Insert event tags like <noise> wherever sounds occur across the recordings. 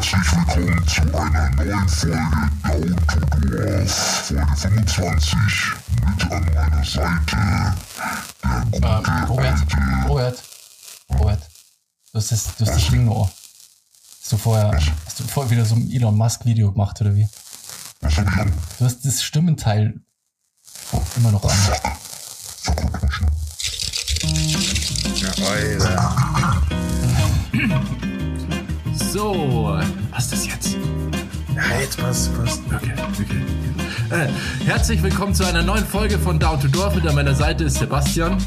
herzlich willkommen zu einer neuen Folge Down to Dwarf, Folge 25. Mit an meiner Seite der gute Ähm, Robert, alte... Robert, Robert, du hast das, du hast das Ding noch. Hast du vorher, hast du vorher wieder so ein Elon Musk Video gemacht oder wie? Was hab ich an? Du hast das Stimmenteil immer noch an. Verrückt, Alter. <clears throat> So, passt das jetzt? Ja, jetzt passt, passt. Okay, okay. Äh, herzlich willkommen zu einer neuen Folge von Down to Dorf. Mit an meiner Seite ist Sebastian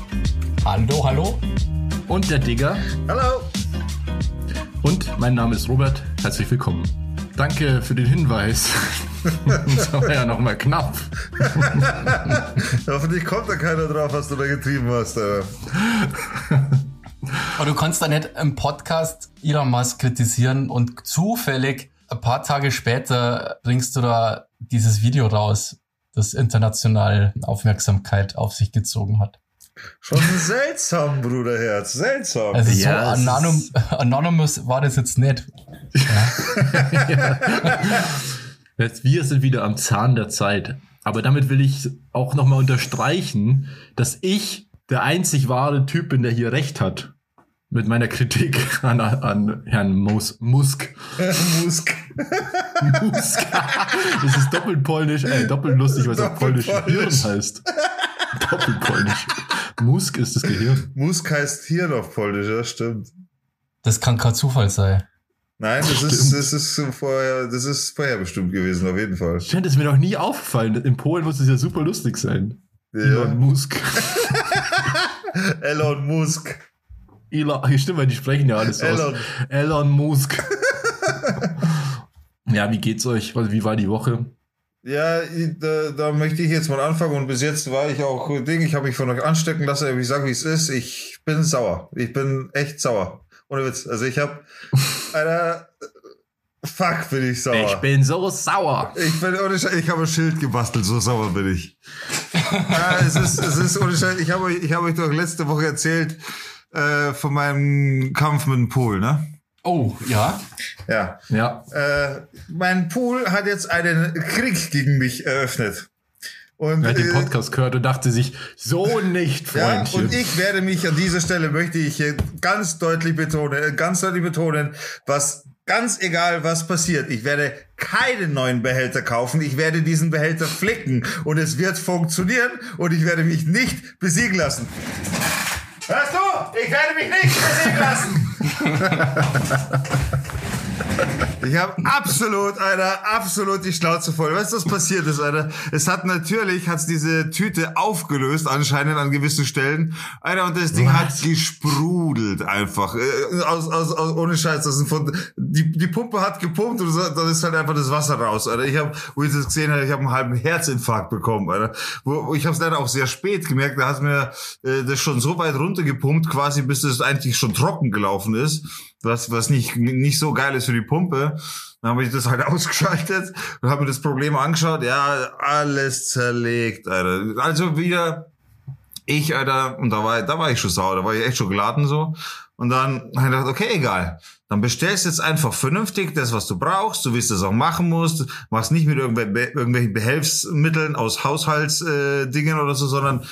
Hallo, hallo? und der Digger. Hallo. Und mein Name ist Robert. Herzlich willkommen. Danke für den Hinweis. <laughs> das war ja nochmal knapp. <laughs> Hoffentlich kommt da keiner drauf, was du da getrieben hast. <laughs> Aber du kannst da nicht im Podcast Elon Musk kritisieren und zufällig ein paar Tage später bringst du da dieses Video raus, das international Aufmerksamkeit auf sich gezogen hat. Schon <laughs> seltsam, Bruderherz. Seltsam. Also Ja, so anonym, anonymous war das jetzt nicht. Jetzt, <laughs> wir sind wieder am Zahn der Zeit. Aber damit will ich auch nochmal unterstreichen, dass ich der einzig wahre Typ bin, der hier recht hat. Mit meiner Kritik an, an Herrn Mus Musk. Musk. Musk. Das ist doppelt polnisch, äh, doppelt lustig, weil es auf polnisch Hirn heißt. Doppelt polnisch. Musk ist das Gehirn. Musk heißt Hirn auf Polnisch, ja, stimmt. Das kann kein Zufall sein. Nein, das ist, das ist vorher, das ist vorher bestimmt gewesen, auf jeden Fall. Scheint es mir noch nie aufgefallen. In Polen muss es ja super lustig sein. Elon Ja. Musk. Elon Musk. <laughs> Elon, <laughs> stimmt, weil die sprechen ja alles Elon. aus. Elon Musk. <laughs> ja, wie geht's euch? Wie war die Woche? Ja, da, da möchte ich jetzt mal anfangen und bis jetzt war ich auch Ding, ich habe mich von euch anstecken lassen, aber ich sage, wie es ist, ich bin sauer. Ich bin echt sauer. Ohne Witz. Also ich habe <laughs> Alter, fuck, bin ich sauer. Ich bin so sauer. Ich bin ohne Scheiß, ich habe ein Schild gebastelt, so sauer bin ich. ja, es ist, es ist ohne Scheiß, ich habe euch, ich habe euch doch letzte Woche erzählt äh, von meinem Kampf mit dem Pool, ne? Oh, ja. Ja. Ja. Äh, mein Pool hat jetzt einen Krieg gegen mich eröffnet. Und, Er hat den äh, Podcast gehört und dachte sich, so nicht, ja, Freundchen. und ich werde mich an dieser Stelle möchte ich ganz deutlich betonen, äh, ganz deutlich betonen, was ganz egal was passiert, ich werde keinen neuen Behälter kaufen, ich werde diesen Behälter flicken und es wird funktionieren und ich werde mich nicht besiegen lassen. Hörst du? Ich werde mich nicht besiegen lassen. <laughs> Ich habe absolut, Alter, absolut die Schnauze voll. Weißt du, was passiert ist, Alter? Es hat natürlich, hat's diese Tüte aufgelöst, anscheinend an gewissen Stellen. Alter, und das Ding Was? hat gesprudelt einfach. Äh, Aus, aus, aus, ohne Scheiß. Das sind von, die, die Pumpe hat gepumpt und dann ist halt einfach das Wasser raus, Alter. Ich habe, wo ich das gesehen habe, ich habe einen halben Herzinfarkt bekommen, Alter. Wo, wo ich habe es leider auch sehr spät gemerkt. Da hat mir äh, das schon so weit runtergepumpt, quasi bis das eigentlich schon trocken gelaufen ist was, was nicht, nicht so geil ist für die Pumpe. Dann habe ich das halt <laughs> ausgeschaltet und habe mir das Problem angeschaut. Ja, alles zerlegt, Alter. Also wieder ich, Alter, und da war, da war ich schon sauer, da war ich echt schon geladen so. Und dann habe ich gedacht, okay, egal. Dann bestellst jetzt einfach vernünftig das, was du brauchst, so wie es das auch machen musst. Machst nicht mit irgendwelchen, Behelfsmitteln aus Haushaltsdingen äh, oder so, sondern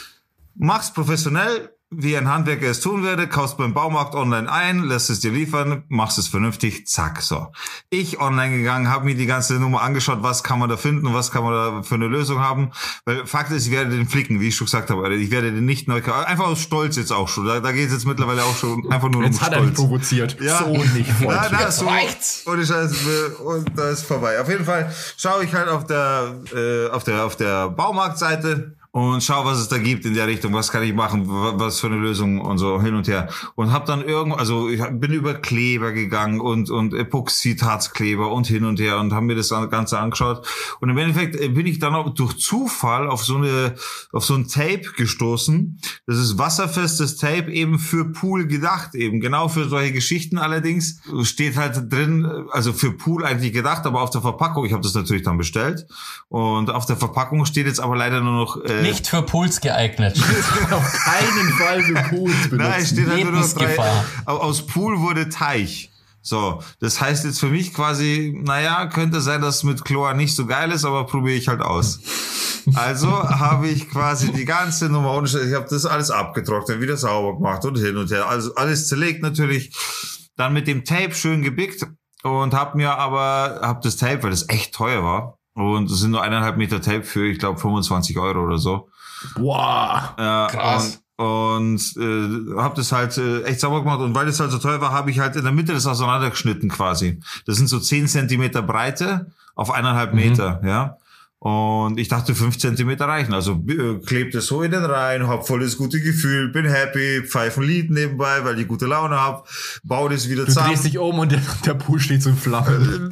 mach's professionell, wie ein Handwerker es tun würde, kaufst beim Baumarkt online ein, lässt es dir liefern, machst es vernünftig, zack, so. Ich online gegangen, habe mir die ganze Nummer angeschaut, was kann man da finden, was kann man da für eine Lösung haben, weil Fakt ist, ich werde den flicken, wie ich schon gesagt habe, ich werde den nicht neu kaufen, einfach aus Stolz jetzt auch schon, da, da geht es jetzt mittlerweile auch schon einfach nur Jetzt um hat er mich Stolz. provoziert. Ja. So nicht, <laughs> Na, Freundchen. na, so, reicht's. Scheiß, äh, und da ist vorbei. Auf jeden Fall schaue ich halt auf der, äh, auf der, auf der Baumarktseite und schau, was es da gibt in der Richtung, was kann ich machen, wa- was für eine Lösung und so hin und her. Und hab dann irgendwo, also ich bin über Kleber gegangen und, und Epoxidharzkleber und hin und her und haben mir das Ganze angeschaut. Und im Endeffekt äh, bin ich dann auch durch Zufall auf so eine, auf so ein Tape gestoßen. Das ist wasserfestes Tape eben für Pool gedacht, eben genau für solche Geschichten allerdings. Steht halt drin, also für Pool eigentlich gedacht, aber auf der Verpackung, ich habe das natürlich dann bestellt. Und auf der Verpackung steht jetzt aber leider nur noch äh, Nicht für Puls geeignet. <laughs> Auf keinen Fall für Pools benutzen. <laughs> Nein, es steht halt nur noch drei. Lebensgefahr. Aus Pool wurde Teich. So, das heißt jetzt für mich quasi, naja, könnte sein, dass mit Chlor nicht so geil ist, aber probiere ich halt aus. Also habe ich quasi die ganze Nummer und ich habe das alles abgetrocknet, wieder sauber gemacht und hin und her. Also alles zerlegt natürlich. Dann mit dem Tape schön gebickt und habe mir aber, habe das Tape, weil das echt teuer war, und es sind nur eineinhalb Meter Tape für, ich glaube, 25 Euro oder so. Boah. Äh, Krass. Und, und äh, habe das halt äh, echt sauber gemacht. Und weil es halt so teuer war, habe ich halt in der Mitte das auseinandergeschnitten quasi. Das sind so 10 Zentimeter Breite auf eineinhalb Mhm. Meter, ja. Und ich dachte, fünf Zentimeter reichen. Also äh, klebt es so in den Reihen, hab voll das gute Gefühl, bin happy, pfeifen Lied nebenbei, weil ich gute Laune hab, bau das wieder Du zusammen. drehst dich um und der, der Pool steht <laughs> so in Flammen.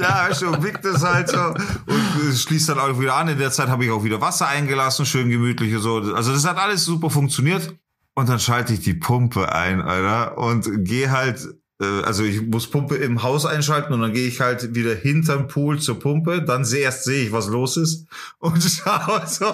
ja, schon wickt es halt so und es schließt dann auch wieder an. In der Zeit habe ich auch wieder Wasser eingelassen, schön gemütlich und so. Also das hat alles super funktioniert. Und dann schalte ich die Pumpe ein, Alter, und gehe halt, äh, also ich muss Pumpe im Haus einschalten und dann gehe ich halt wieder hinterm Pool zur Pumpe. Dann erst sehe ich, was los ist <laughs> und schaue so,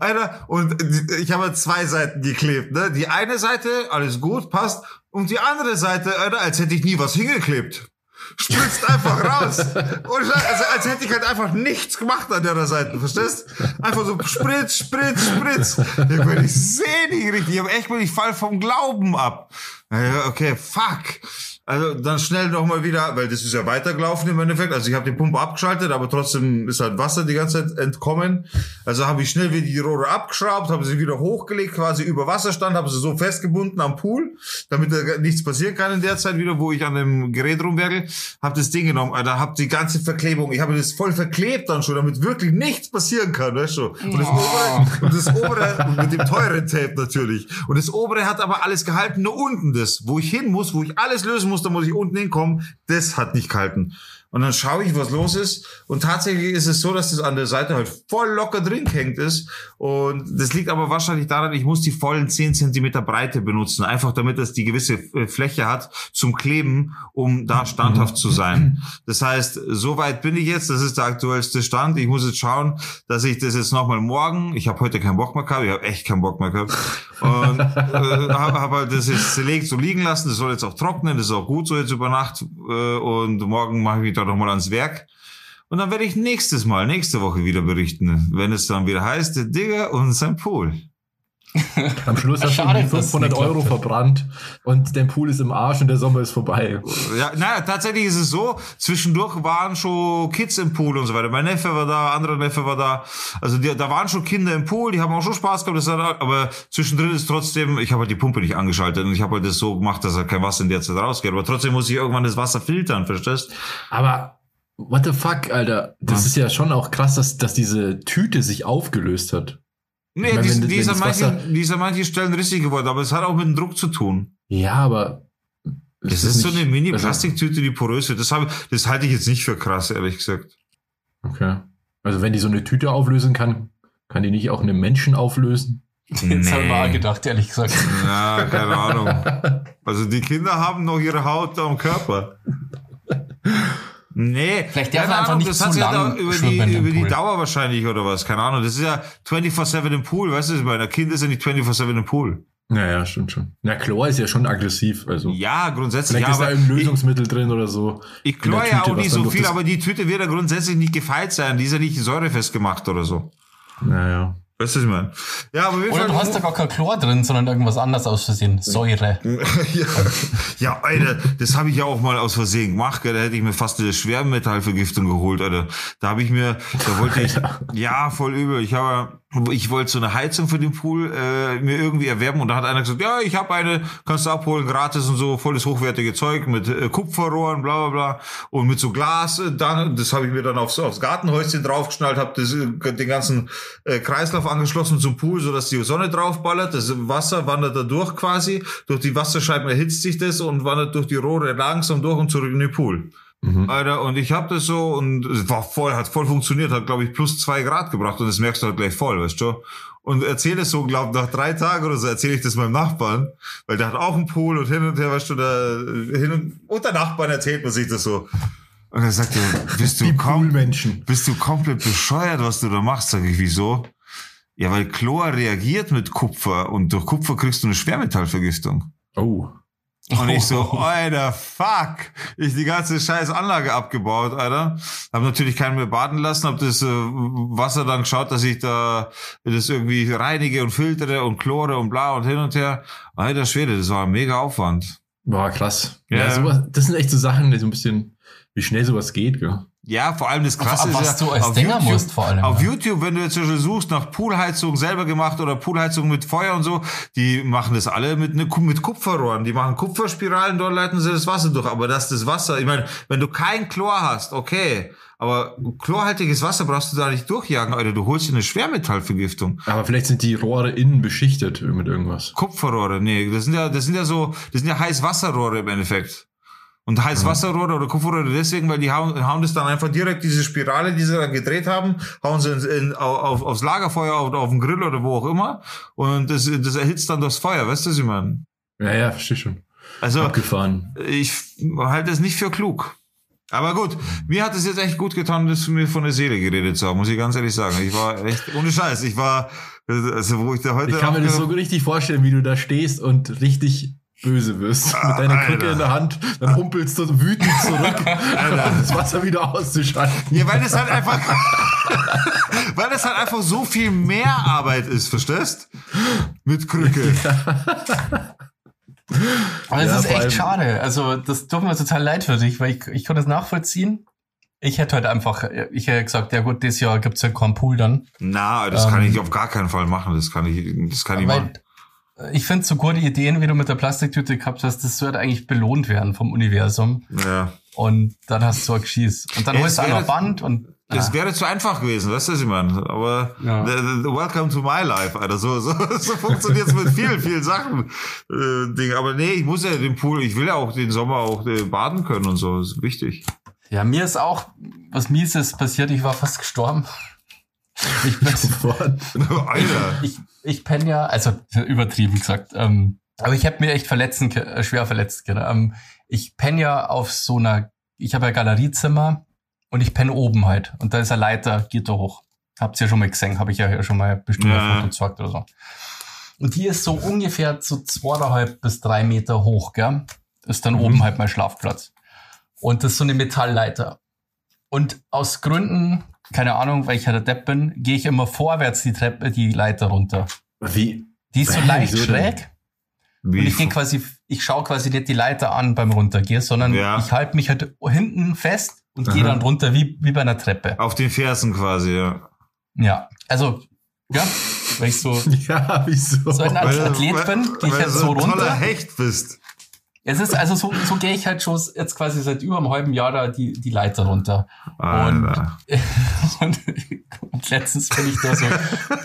Alter. Und ich habe zwei Seiten geklebt. Ne? Die eine Seite, alles gut, passt. Und die andere Seite, Alter, als hätte ich nie was hingeklebt spritzt einfach raus. <laughs> Und also, als hätte ich halt einfach nichts gemacht an der Seite, verstehst? Einfach so Spritz, Spritz, Spritz. Ich, meine, ich sehe nicht richtig. Ich habe echt, ich fall vom Glauben ab. Okay, fuck. Also dann schnell nochmal wieder, weil das ist ja weitergelaufen im Endeffekt. Also ich habe die Pumpe abgeschaltet, aber trotzdem ist halt Wasser die ganze Zeit entkommen. Also habe ich schnell wieder die Rohre abgeschraubt, habe sie wieder hochgelegt, quasi über Wasserstand, habe sie so festgebunden am Pool, damit da nichts passieren kann in der Zeit wieder, wo ich an dem Gerät rumwerkel. Habe das Ding genommen, Alter, habe die ganze Verklebung, ich habe das voll verklebt dann schon, damit wirklich nichts passieren kann, weißt du? Und das obere, und das obere mit dem teuren Tape natürlich. Und das obere hat aber alles gehalten, nur unten das, wo ich hin muss, wo ich alles lösen muss, da muss ich unten hinkommen, das hat nicht gehalten. Und dann schaue ich, was los ist. Und tatsächlich ist es so, dass das an der Seite halt voll locker drin hängt ist. Und das liegt aber wahrscheinlich daran, ich muss die vollen 10 Zentimeter Breite benutzen. Einfach damit es die gewisse äh, Fläche hat zum Kleben, um da standhaft zu sein. Das heißt, so weit bin ich jetzt. Das ist der aktuellste Stand. Ich muss jetzt schauen, dass ich das jetzt nochmal morgen, ich habe heute keinen Bock mehr gehabt, ich habe echt keinen Bock mehr gehabt. Und äh, habe hab halt das jetzt zerlegt so liegen lassen. Das soll jetzt auch trocknen. Das ist auch gut so jetzt über Nacht. Äh, und morgen mache ich mich da nochmal ans Werk. Und dann werde ich nächstes Mal, nächste Woche wieder berichten, wenn es dann wieder heißt, der Digger und sein Pool. <laughs> Am Schluss hast du Schade, es 500 nicht Euro verbrannt und dein Pool ist im Arsch und der Sommer ist vorbei. Ja, naja, tatsächlich ist es so, zwischendurch waren schon Kids im Pool und so weiter. Mein Neffe war da, anderer Neffe war da. Also die, da waren schon Kinder im Pool, die haben auch schon Spaß gehabt. Das hat, aber zwischendrin ist trotzdem, ich habe halt die Pumpe nicht angeschaltet und ich habe halt das so gemacht, dass halt kein Wasser in der Zeit rausgeht. Aber trotzdem muss ich irgendwann das Wasser filtern, verstehst? Aber what the fuck, Alter? Das Ja. ist ja schon auch krass, dass, dass diese Tüte sich aufgelöst hat. Nee, Ich meine, die, wenn- die, wenn ist an das Wasser- manchen, die ist an manchen Stellen richtig geworden, aber es hat auch mit dem Druck zu tun. Ja, aber. Das ist so eine also- Mini-Plastiktüte, die porös wird. Das, habe, das halte ich jetzt nicht für krass, ehrlich gesagt. Okay. Also wenn die so eine Tüte auflösen kann, kann die nicht auch einen Menschen auflösen? Jetzt habe ich mal gedacht, ehrlich gesagt. Ja, keine Ahnung. Also die Kinder haben noch ihre Haut am Körper. <laughs> Nee, Vielleicht darf keine einfach Ahnung, nicht das zu hat sich ja lang da über die, über die. Dauer wahrscheinlich oder was, keine Ahnung. Das ist ja 24-7 im Pool, weißt du, ich meine, ein Kind ist ja nicht 24-7 im Pool. Naja, stimmt schon. Na, Chlor ist ja schon aggressiv. Also Ja, grundsätzlich, vielleicht ja, ist da aber irgendein ich, Lösungsmittel drin oder so. ich chlor ja auch nicht so viel, aber die Tüte wird ja grundsätzlich nicht gefeit sein, die ist ja nicht säurefest gemacht oder so. Naja. Weißt du, was ich meine? Ja, aber Oder du hast da gar kein Chlor drin, sondern irgendwas anderes aus Versehen. Säure. <laughs> ja, ja, Alter, das habe ich ja auch mal aus Versehen gemacht, gell? da hätte ich mir fast eine Schwermetallvergiftung geholt, Alter. Da habe ich mir, da wollte ich, <laughs> ja, voll übel. Ich habe, ich wollte so eine Heizung für den Pool äh, mir irgendwie erwerben und da hat einer gesagt, ja, ich habe eine, kannst du abholen, gratis und so, volles hochwertige Zeug mit äh, Kupferrohren, bla bla bla und mit so Glas. Äh, dann, das habe ich mir dann aufs, aufs Gartenhäuschen draufgeschnallt, habe äh, den ganzen äh, Kreislauf angeschlossen zum Pool, so dass die Sonne draufballert. Das Wasser wandert da durch quasi. Durch die Wasserscheiben erhitzt sich das und wandert durch die Rohre langsam durch und zurück in den Pool. Mhm. Alter, und ich hab das so und es war voll, hat voll funktioniert, hat glaube ich plus zwei Grad gebracht und das merkst du halt gleich voll, weißt du? Und erzähle es so, glaub nach drei Tagen oder so erzähle ich das meinem Nachbarn, weil der hat auch einen Pool und hin und her, weißt du, da hin und unter Nachbarn erzählt man sich das so. Und er sagt, <laughs> bist du kom bist du komplett bescheuert, was du da machst? Sag ich, wieso? Ja, weil Chlor reagiert mit Kupfer und durch Kupfer kriegst du eine Schwermetallvergiftung. Oh. Und ich <laughs> so, Alter, fuck. Ich die ganze scheiß Anlage abgebaut, Alter. Hab natürlich keinen mehr baden lassen, hab das äh, Wasser dann geschaut, dass ich da das irgendwie reinige und filtere und chlore und bla und hin und her. Alter Schwede, das war ein mega Aufwand. Boah, krass. Ja, Ja. sowas, das sind echt so Sachen, die so ein bisschen, wie schnell sowas geht, gell? Ja, vor allem das Krasse auf ist was ja, du als auf Dinger YouTube, musst vor allem, Auf ja. YouTube, wenn du jetzt suchst nach Poolheizung selber gemacht oder Poolheizung mit Feuer und so, die machen das alle mit, ne, mit Kupferrohren. Die machen Kupferspiralen, dort leiten sie das Wasser durch. Aber dass das Wasser, ich meine, wenn du kein Chlor hast, okay. Aber chlorhaltiges Wasser brauchst du da nicht durchjagen, Alter. Du holst dir eine Schwermetallvergiftung. Aber vielleicht sind die Rohre innen beschichtet mit irgendwas. Kupferrohre, nee, das sind ja, das sind ja so, das sind ja Heißwasserrohre im Endeffekt. Und Heißwasserrohre oder Kupferrohre deswegen, weil die hauen, hauen das dann einfach direkt diese Spirale, die sie dann gedreht haben, hauen sie in, in, auf, aufs Lagerfeuer oder auf den Grill oder wo auch immer. Und das, das erhitzt dann das Feuer, weißt du, was ich meine? Ja, ja, verstehe schon. Also, Abgefahren. ich halte es nicht für klug. Aber gut, mir hat es jetzt echt gut getan, das mir von der Seele geredet zu haben, muss ich ganz ehrlich sagen. Ich war echt, ohne Scheiß, ich war, also wo ich da heute... Ich kann mir das so richtig vorstellen, wie du da stehst und richtig böse wirst. Mit deiner Krücke in der Hand, dann humpelst du wütend zurück, <laughs> um das Wasser wieder auszuschalten. Ja, weil das halt einfach, <laughs> weil das halt einfach so viel mehr Arbeit ist, verstehst? Mit Krücke. Aber es Ja, ist echt schade. Also, das tut mir total leid für dich, weil ich, ich kann das nachvollziehen. Ich hätte halt einfach, ich hätte gesagt, ja gut, dieses Jahr gibt's ja keinen Pool dann. Na, das Ähm, kann ich auf gar keinen Fall machen. Das kann ich, das kann ich machen. Ich finde so gute Ideen, wie du mit der Plastiktüte gehabt hast, das sollte eigentlich belohnt werden vom Universum. Ja. Und dann hast du ein Geschieß. Und dann holst du es auch noch Band und Das ah, wäre zu einfach gewesen, weißt du, was ich meine? Aber Ja. the- the- welcome to my life, Alter. So, so, <laughs> so funktioniert's mit vielen, vielen Sachen. Äh, Ding. Aber nee, ich muss ja den Pool, ich will ja auch den Sommer auch äh, baden können und so. Das ist wichtig. ja, mir ist auch was Mieses passiert. Ich war fast gestorben. Ich bin, <laughs> Alter. ich, ich penne ja, also übertrieben gesagt, ähm, aber ich habe mir echt verletzen, äh, schwer verletzt. Genau. Ähm, ich penne ja auf so einer, ich habe ja Galeriezimmer und ich penne oben halt. Und da ist eine Leiter, geht da hoch. Habt ihr ja schon mal gesehen, habe ich ja schon mal bestimmt Ja. Foto gezeigt oder so. Und die ist so ungefähr so zweieinhalb bis drei Meter hoch, gell? Ist dann oben halt mein Schlafplatz. Und das ist so eine Metallleiter. Und aus Gründen, keine Ahnung, weil ich halt der Depp bin, gehe ich immer vorwärts die Treppe, die Leiter runter. Wie? Die ist so leicht denn? schräg. Wie, Und ich gehe quasi, ich schaue quasi nicht die Leiter an beim Runtergehen, sondern Ja. ich halte mich halt hinten fest und gehe dann runter wie, wie bei einer Treppe. auf den Fersen quasi, ja. Ja. Also, ja, weil ich so, <laughs> Ja, wieso? so ein Weil- Athlet weil- bin, gehe ich weil halt du so ein toller runter. Hecht bist. Es ist also so, so gehe ich halt schon jetzt quasi seit über einem halben Jahr da die, die Leiter runter. Alter. Und, <laughs> und letztens bin ich da so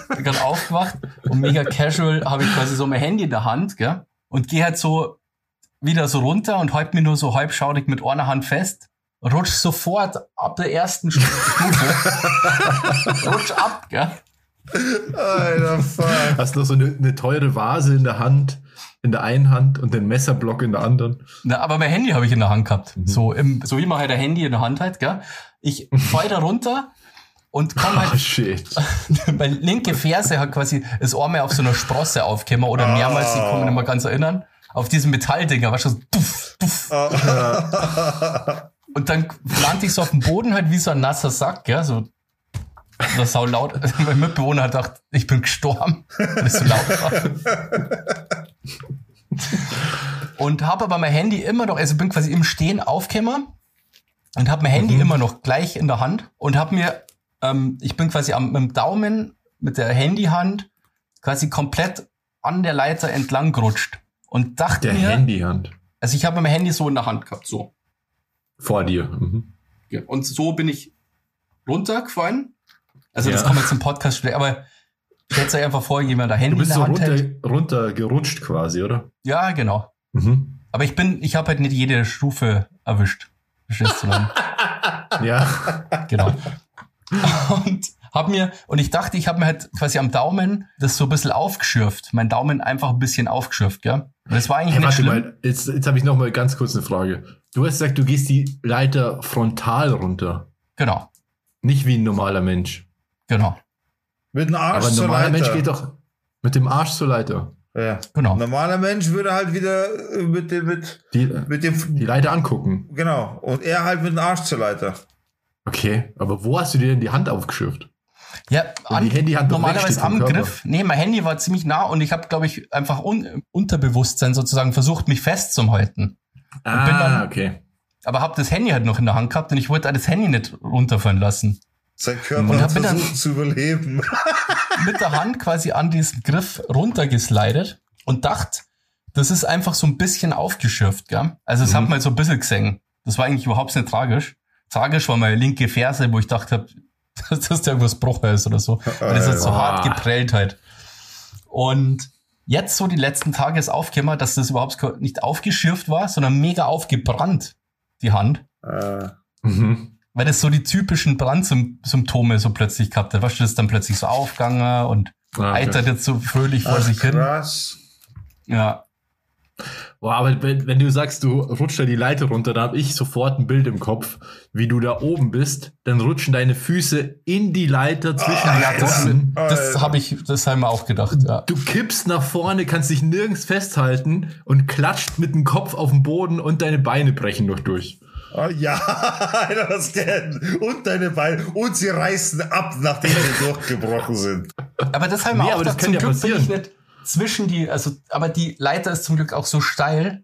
gerade aufgewacht und mega casual habe ich quasi so mein Handy in der Hand, gell? Und gehe halt so wieder so runter und halt mir nur so halbschaurig mit einer Hand fest. Rutsch sofort ab der ersten Stufe. <laughs> Rutsch ab, gell? Alter, fuck. Hast noch so eine, eine teure Vase in der Hand, in der einen Hand und den Messerblock in der anderen. Na, aber mein Handy habe ich in der Hand gehabt. So, im, so wie man halt ein Handy in der Hand hat, gell? Ich fall da runter und komm Oh, halt shit. <laughs> Meine linke Ferse hat quasi das Arme auf so einer Sprosse aufgekommen oder mehrmals, ich kann mich nicht mehr ganz erinnern, auf diesem Metalldinger, war schon duff, duff. Und dann landete ich so auf dem Boden halt wie so ein nasser Sack, gell, so das sau laut. <laughs> Mein Mitbewohner hat gedacht, ich bin gestorben, weil es so laut war. <laughs> Und habe aber mein Handy immer noch, also bin quasi im Stehen aufgekommen und habe mein Handy immer noch gleich in der Hand und habe mir, ähm, ich bin quasi am, mit dem Daumen mit der Handyhand quasi komplett an der Leiter entlang gerutscht und dachte Der mir, Handyhand. also ich habe mein Handy so in der Hand gehabt, so. Vor dir. Mhm. Ja, Und so bin ich runtergefallen. Also das Ja. kann man jetzt im Podcast aber stellt euch einfach vor, jemand Du Handy in bist der so Hand runter, hält. runter gerutscht quasi, oder? Ja, genau. Mhm. Aber ich bin, ich habe halt nicht jede Stufe erwischt. Verstehst du dann? <laughs> Ja. genau. Und hab mir, und ich dachte, ich habe mir halt quasi am Daumen das so ein bisschen aufgeschürft. Mein Daumen einfach ein bisschen aufgeschürft, gell? Und das war eigentlich Hey, nicht warte schlimm. mal, jetzt, jetzt habe ich noch mal ganz kurz eine Frage. Du hast gesagt, du gehst die Leiter frontal runter. Genau, Nicht wie ein normaler Mensch. genau. Mit dem Arsch Aber ein zur normaler Leiter. Mensch geht doch mit dem Arsch zur Leiter. Ja. Genau. Ein normaler Mensch würde halt wieder äh, mit dem, mit, Die, mit dem, die Leiter angucken. genau. Und er halt mit dem Arsch zur Leiter. Okay, aber wo hast du dir denn die Hand aufgeschürft? Ja, Und die Handyhand doch normalerweise am. Griff. Nee, mein Handy war ziemlich nah und ich habe, glaube ich, einfach un Unterbewusstsein sozusagen versucht, mich festzuhalten. Ah, bin dann- okay. Aber habe das Handy halt noch in der Hand gehabt und ich wollte das Handy nicht runterfallen lassen. Sein Körper Und hat versucht zu überleben. <laughs> Mit der Hand quasi an diesen Griff runtergeslidet und dachte, das ist einfach so ein bisschen aufgeschürft, gell? Also es Mhm. hat mal so ein bisschen gesehen. Das war eigentlich überhaupt nicht tragisch. Tragisch war meine linke Ferse, wo ich dachte, <laughs> dass das da irgendwas Brucher ist oder so. Weil das hat so Ah. hart geprellt halt. Und jetzt so die letzten Tage ist aufgekommen, dass das überhaupt nicht aufgeschürft war, sondern mega aufgebrannt, die Hand. Äh, Mhm. Weil das so die typischen Brandsymptome so plötzlich gehabt hat. Weißt du, das dann plötzlich so aufgegangen und Ah, okay. eitert jetzt so fröhlich vor ach, sich hin. krass. Ja. Boah, aber wenn, wenn du sagst, du rutschst da die Leiter runter, da habe ich sofort ein Bild im Kopf, wie du da oben bist, dann rutschen deine Füße in die Leiter zwischen Ah, die ja, das-. Das habe ich, das haben wir auch gedacht, ja. Du kippst nach vorne, kannst dich nirgends festhalten und klatscht mit dem Kopf auf den Boden und deine Beine brechen noch durch. Ah, ja, <laughs> was denn? Und deine Beine. Und sie reißen ab, nachdem sie durchgebrochen sind. Aber das haben wir Nee, auch aber das kann ja Glück bin ich passieren. nicht zwischen die, also, aber die Leiter ist zum Glück auch so steil,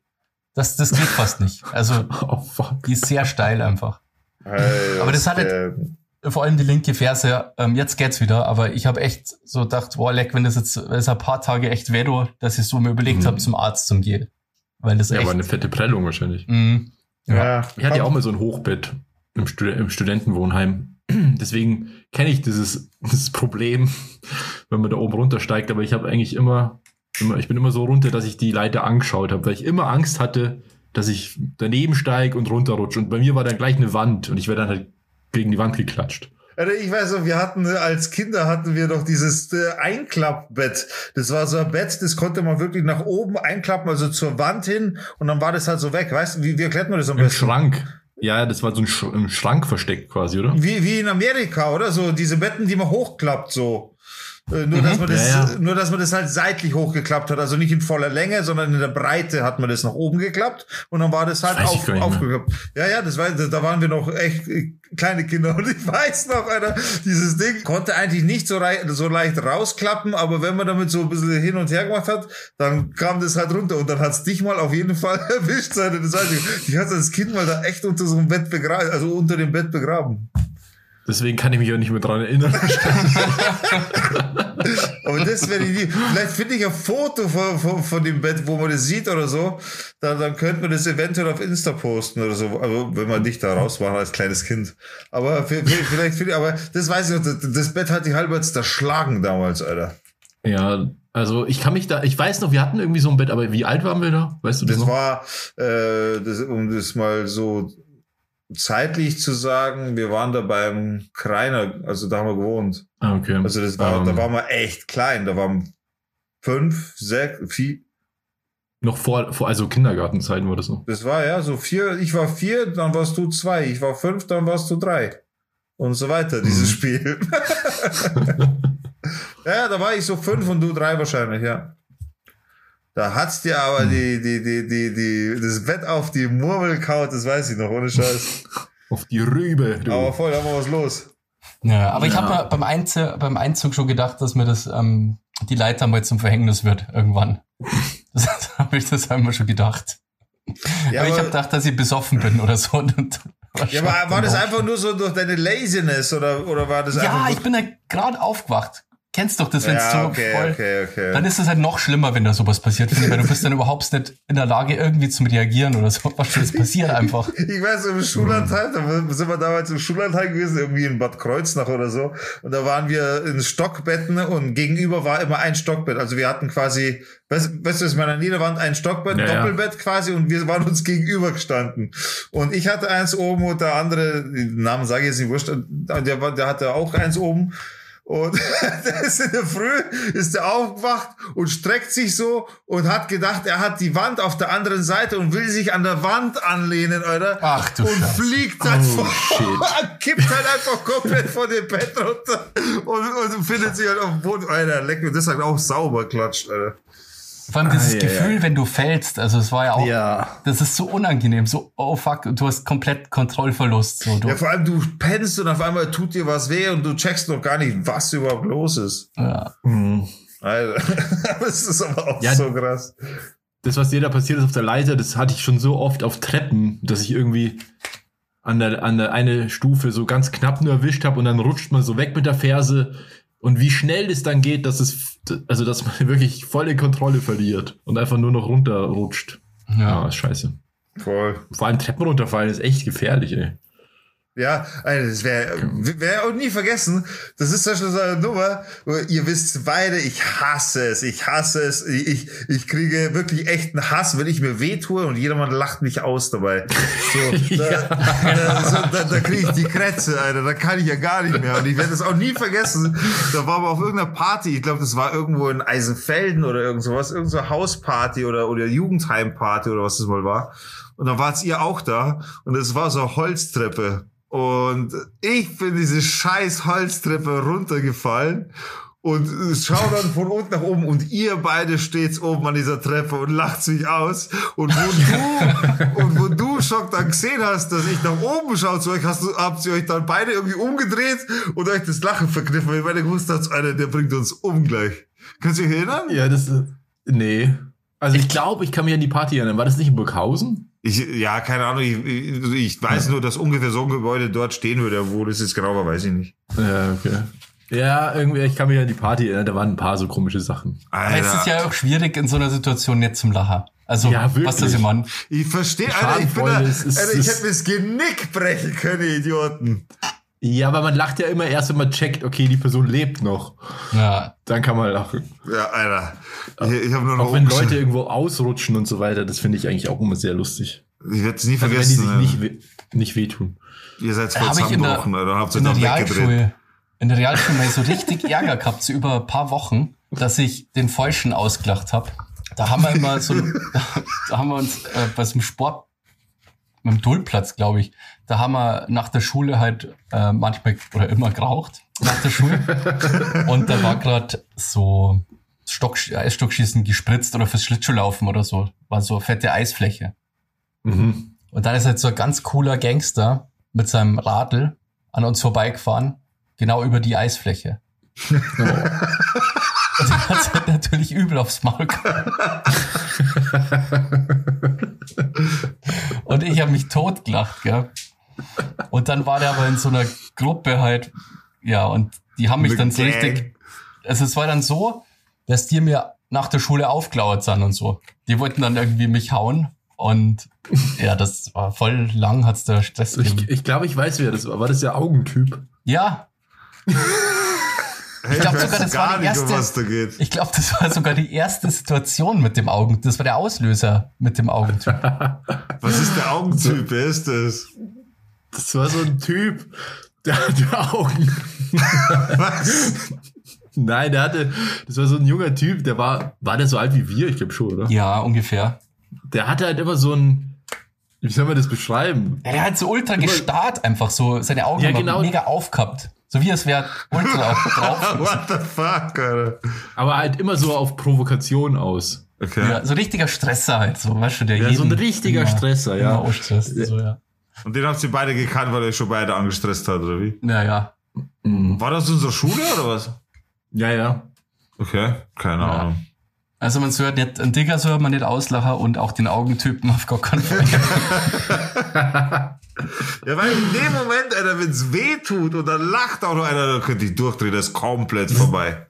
dass das geht fast nicht. Also, <laughs> Oh fuck. die ist sehr steil einfach. Hey, Aber das hat halt-? Vor allem die linke Ferse, ähm, jetzt geht's wieder, aber ich habe echt so gedacht, boah, leck, wenn das jetzt, wenn es ein paar Tage echt wäre, dass ich so mir überlegt Mhm. habe, zum Arzt zu gehen. Weil das Ja, echt, aber eine fette Prellung wahrscheinlich. mh, ja. Ich hatte ja auch mal so ein Hochbett im, Stud im Studentenwohnheim. <clears throat> Deswegen kenne ich dieses, <laughs> dieses Problem, wenn man da oben runtersteigt. Aber ich habe eigentlich immer, immer, ich bin immer so runter, dass ich die Leiter angeschaut habe, weil ich immer Angst hatte, dass ich daneben steige und runterrutsche. Und bei mir war dann gleich eine Wand und ich wäre dann halt gegen die Wand geklatscht. Alter, Ich weiß noch, wir hatten als Kinder hatten wir doch dieses äh, Einklappbett. Das war so ein Bett, das konnte man wirklich nach oben einklappen, also zur Wand hin und dann war das halt so weg. Weißt du, wie, wie erklärt man das am Im besten? Schrank. Ja, das war so ein Sch im Schrank versteckt quasi, oder? Wie, wie in Amerika, oder? So diese Betten, die man hochklappt, so. Äh, Nur, dass man das, Mhm. Ja, ja. nur, dass man das halt seitlich hochgeklappt hat. Also nicht in voller Länge, sondern in der Breite hat man das nach oben geklappt. Und dann war das halt auf, aufgeklappt. Ja, ja, das war, da waren wir noch echt äh, kleine Kinder. Und ich weiß noch, Alter, dieses Ding konnte eigentlich nicht so, rei- so leicht rausklappen, aber wenn man damit so ein bisschen hin und her gemacht hat, dann kam das halt runter. Und dann hat's dich mal auf jeden Fall <laughs> erwischt. Das heißt, ich hatte das Kind mal da echt unter so einem Bett begraben, also unter dem Bett begraben. Deswegen kann ich mich auch nicht mehr dran erinnern. <laughs> Aber das werde ich nie. Vielleicht finde ich ein Foto von, von, von dem Bett, wo man das sieht oder so. Dann, dann könnte man das eventuell auf Insta posten oder so. Also, wenn man dich da rausmacht als kleines Kind. Aber vielleicht finde ich, aber das weiß ich noch, das, das Bett hat die halbwegs zerschlagen damals, Alter. ja, also ich kann mich da, ich weiß noch, wir hatten irgendwie so ein Bett, aber wie alt waren wir da? Weißt du das, Das noch? war, äh, das, um das mal so zeitlich zu sagen, wir waren da beim Kreiner, also da haben wir gewohnt. ah, okay. Also das war, Ähm. da waren wir echt klein, da waren fünf, sechs, vier, noch vor, vor, also Kindergartenzeiten war das so. Das war ja so vier, ich war vier, dann warst du zwei, ich war fünf, dann warst du drei. Und so weiter, dieses Mhm. Spiel. <laughs> ja, da war ich so fünf und du drei wahrscheinlich, ja. Da hat's dir aber Mhm. die, die, die, die, die, das Bett auf die Murmel kaut, das weiß ich noch, ohne Scheiß. <laughs> Auf die Rübe. Du. aber voll, da war was los. Ja, aber ich Ja. habe mir beim, Einzug, beim Einzug schon gedacht, dass mir das ähm, die Leiter mal zum Verhängnis wird irgendwann. <laughs> Das habe ich das einmal schon gedacht. Ja, aber ich habe gedacht, dass ich besoffen bin oder so. Und Ja, aber war das einfach nur so durch deine Laziness oder, oder war das einfach Ja, ich bin da gerade aufgewacht. Kennst doch das, wenn es ja, so okay, voll. okay, okay. Dann ist es halt noch schlimmer, wenn da sowas passiert, weil du bist dann <laughs> überhaupt nicht in der Lage, irgendwie zu reagieren oder so. Was das passiert einfach. <laughs> Ich weiß, im Schullandheim, da sind wir damals im Schullandheim gewesen, irgendwie in Bad Kreuznach oder so. Und da waren wir in Stockbetten und gegenüber war immer ein Stockbett. Also wir hatten quasi, weißt, weißt du, es war an jeder Wand ein Stockbett, Ja, ja. Doppelbett quasi und wir waren uns gegenüber gestanden. Und ich hatte eins oben und der andere, den Namen sage ich jetzt nicht wurscht, der, war- der hatte auch eins oben. Und <laughs> der ist in der Früh, ist der aufgewacht und streckt sich so und hat gedacht, er hat die Wand auf der anderen Seite und will sich an der Wand anlehnen, Alter. Ach du Und Scheiße. fliegt halt Oh, vor, <laughs> kippt halt einfach komplett von dem Bett runter und, und findet sich halt auf dem Boden. Alter, leck mir, das hat auch sauber klatscht, Alter. Vor allem dieses Ah, ja, Gefühl, ja. wenn du fällst, also es war ja auch, Ja. das ist so unangenehm, so, oh fuck, du hast komplett Kontrollverlust. So, du, Ja, vor allem du pennst und auf einmal tut dir was weh und du checkst noch gar nicht, was überhaupt los ist. ja. Mhm. Alter, <laughs> das ist aber auch Ja. so krass. Das, was dir da passiert ist auf der Leiter, das hatte ich schon so oft auf Treppen, dass ich irgendwie an der, an der eine Stufe so ganz knapp nur erwischt habe und dann rutscht man so weg mit der Ferse. Und wie schnell das dann geht, dass es, also dass man <laughs> wirklich volle Kontrolle verliert und einfach nur noch runterrutscht. Ja, ja. ist scheiße. Voll. Vor allem Treppen runterfallen ist echt gefährlich, ey. Ja, das wäre wär auch nie vergessen. Das ist ja schon so eine Nummer, ihr wisst beide, ich hasse es, ich hasse es. Ich, ich kriege wirklich echten Hass, wenn ich mir wehtue und jedermann lacht mich aus dabei. So, <laughs> da, da, so, da, da kriege ich die Krätze, Alter, da kann ich ja gar nicht mehr. Und ich werde das auch nie vergessen. Da waren wir auf irgendeiner Party, ich glaube, das war irgendwo in Eisenfelden oder irgend sowas, irgend so Hausparty oder, oder Jugendheimparty oder was das mal war. Und dann wart ihr auch da und es war so eine Holztreppe. Und ich bin diese scheiß Holztreppe runtergefallen und schau dann von unten nach oben und ihr beide steht oben an dieser Treppe und lacht mich aus. Und wo du, <laughs> und wo du Schock dann gesehen hast, dass ich nach oben schaue zu euch, hast du, habt ihr euch dann beide irgendwie umgedreht und euch das Lachen verkniffen, weil ihr beide gewusst habt, Alter, der bringt uns um gleich. Könnt ihr euch erinnern? Ja, das ist, nee. Also ich glaube, ich kann mich an die Party erinnern. War das nicht in Burghausen? Ich, ja, keine Ahnung, ich, ich, weiß nur, dass ungefähr so ein Gebäude dort stehen würde. Wo das jetzt genau war, weiß ich nicht. Ja, okay. Ja, irgendwie, ich kann mich an die Party erinnern, da waren ein paar so komische Sachen. Es ist ja auch schwierig in so einer Situation nicht zum Lachen. Also, Ja, was das meine? Ich verstehe, Alter, ich bin da, ist- Alter, ich hätte mir das Genick brechen können, Idioten. Ja, aber man lacht ja immer erst, wenn man checkt, okay, die Person lebt noch. Ja. Dann kann man lachen. Ja, Alter. Ich, ich habe nur noch Auch wenn Leute irgendwo ausrutschen und so weiter, das finde ich eigentlich auch immer sehr lustig. Ich werde es nie Also wenn die vergessen. sich nicht, we nicht wehtun. Ihr seid voll zusammengebrochen, Alter. Habt ihr in der dann weggedreht. Realschule, in der Realschule so richtig Ärger gehabt, so über ein paar Wochen, dass ich den Falschen ausgelacht habe. Da haben wir immer so, <laughs> da haben wir uns äh, bei so einem Sport, mit dem Dullplatz, glaube ich, da haben wir nach der Schule halt äh, manchmal oder immer geraucht nach der Schule. <laughs> Und da war gerade so Stock, Eisstockschießen gespritzt oder fürs Schlittschuhlaufen oder so. War so eine fette Eisfläche. Mhm. Und dann ist halt so ein ganz cooler Gangster mit seinem Radl an uns vorbeigefahren, genau über die Eisfläche. <laughs> Und der hat halt natürlich übel aufs Maul gehauen. <laughs> Und ich habe mich totgelacht, gell. Und dann war der aber in so einer Gruppe halt, ja, und die haben mich dann so richtig, also es war dann so, dass die mir nach der Schule aufgelauert sind und so. Die wollten dann irgendwie mich hauen und ja, das war voll lang, hat's da Stress Ich, gegeben. ich glaube, ich weiß, wer das war. War das der Augentyp? Ja, <laughs> Hey, Ich glaub weiß sogar, das gar war die nicht, um erste- was da geht. ich glaube, das war sogar die erste Situation mit dem Augen. Das war der Auslöser mit dem Augentyp. <laughs> Was ist der Augentyp? Wer ist das? Das war so ein Typ, der hatte Augen. <laughs> Was? Nein, der hatte, das war so ein junger Typ, der war, war der so alt wie wir? Ich glaube schon, oder? Ja, ungefähr. Der hatte halt immer so ein, wie soll man das beschreiben? Ja, der hat so ultra gestarrt einfach so. Seine Augen Ja, haben genau. mega aufgehabt. So wie es wäre ultra auf drauf. <laughs> What the fuck, Alter? Aber halt immer so auf Provokation aus. Okay. Ja, so richtiger Stresser halt, so, weißt du, der Ja, so ein richtiger immer- Stresser, ja. Immer ausstresst, so, ja. Und den habt ihr beide gekannt, weil er euch schon beide angestresst hat, oder wie? Ja, ja. Mhm. War das unsere Schule oder was? Ja, ja. Okay, keine Ja. Ahnung. Also man hört nicht, einen Digger soll man nicht auslachen und auch den Augentypen auf gar keinen Fall. <laughs> <laughs> Ja, weil in dem Moment, Alter, wenn's weh tut und dann lacht auch noch einer, dann könnte ich durchdrehen, das ist komplett vorbei.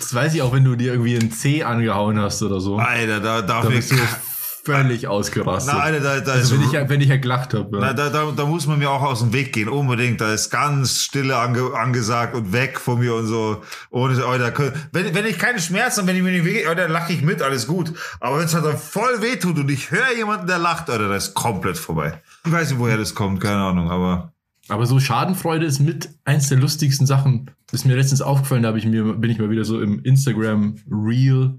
Das weiß ich auch, wenn du dir irgendwie einen C angehauen hast oder so. Alter, da darf Da ich. du völlig ausgerastet. Na, Alter, da, da also wenn ich, wenn ich ja gelacht habe. Na, Ja. da, da, da muss man mir auch aus dem Weg gehen, unbedingt. Da ist ganz Stille ange, angesagt und weg von mir und so. Ohne, oh, da können, wenn, wenn ich keine Schmerzen, wenn ich mir nicht weh, oh, dann lache ich mit, alles gut. Aber wenn es halt dann voll weh tut und ich höre jemanden, der lacht, Alter, das ist komplett vorbei. Ich weiß nicht, woher das kommt, keine Ahnung, aber. Aber so Schadenfreude ist mit eins der lustigsten Sachen. Das ist mir letztens aufgefallen, da habe ich mir, bin ich mal wieder so im Instagram Reel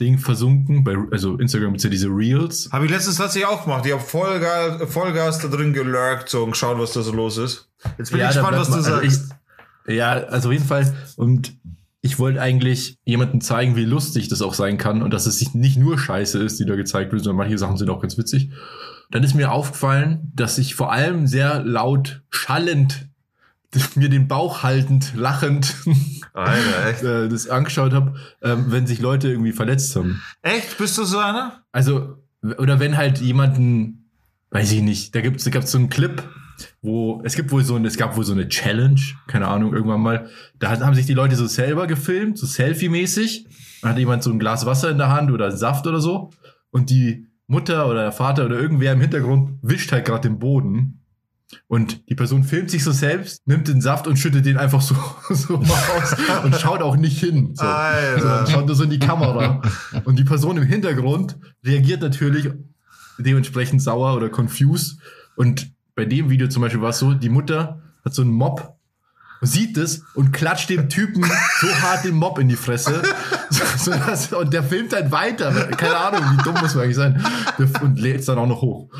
Ding versunken. Bei, also Instagram ist ja diese Reels. Habe ich letztens tatsächlich auch gemacht. Ich habe Vollgas, Vollgas da drin gelurkt so, und geschaut, was da so los ist. Jetzt bin ich da gespannt, was du also sagst. Ich, ja, also auf jeden Fall. Und ich wollte eigentlich jemandem zeigen, wie lustig das auch sein kann und dass es sich nicht nur Scheiße ist, die da gezeigt wird, sondern manche Sachen sind auch ganz witzig. Dann ist mir aufgefallen, dass ich vor allem sehr laut, schallend, <laughs> mir den Bauch haltend, lachend <laughs> Alter, echt? äh, das angeschaut habe, ähm, wenn sich Leute irgendwie verletzt haben. Echt? Bist du so einer? Also, oder wenn halt jemanden, weiß ich nicht, da gibt's, da gab's so einen Clip, wo, es gibt wohl so ein, es gab wohl so eine Challenge, keine Ahnung, irgendwann mal, da haben sich die Leute so selber gefilmt, so Selfie-mäßig, hat jemand so ein Glas Wasser in der Hand oder Saft oder so, und die Mutter oder der Vater oder irgendwer im Hintergrund wischt halt gerade den Boden. Und die Person filmt sich so selbst, nimmt den Saft und schüttet den einfach so, <laughs> so mal aus und schaut auch nicht hin. So. Alter. Sondern schaut nur so in die Kamera. Und die Person im Hintergrund reagiert natürlich dementsprechend sauer oder confused. Und bei dem Video zum Beispiel war es so, die Mutter hat so einen Mob, sieht es und klatscht dem Typen so hart den Mob in die Fresse. <laughs> So, dass, und der filmt halt weiter. Keine Ahnung, wie dumm muss man eigentlich sein. Und lädt es dann auch noch hoch.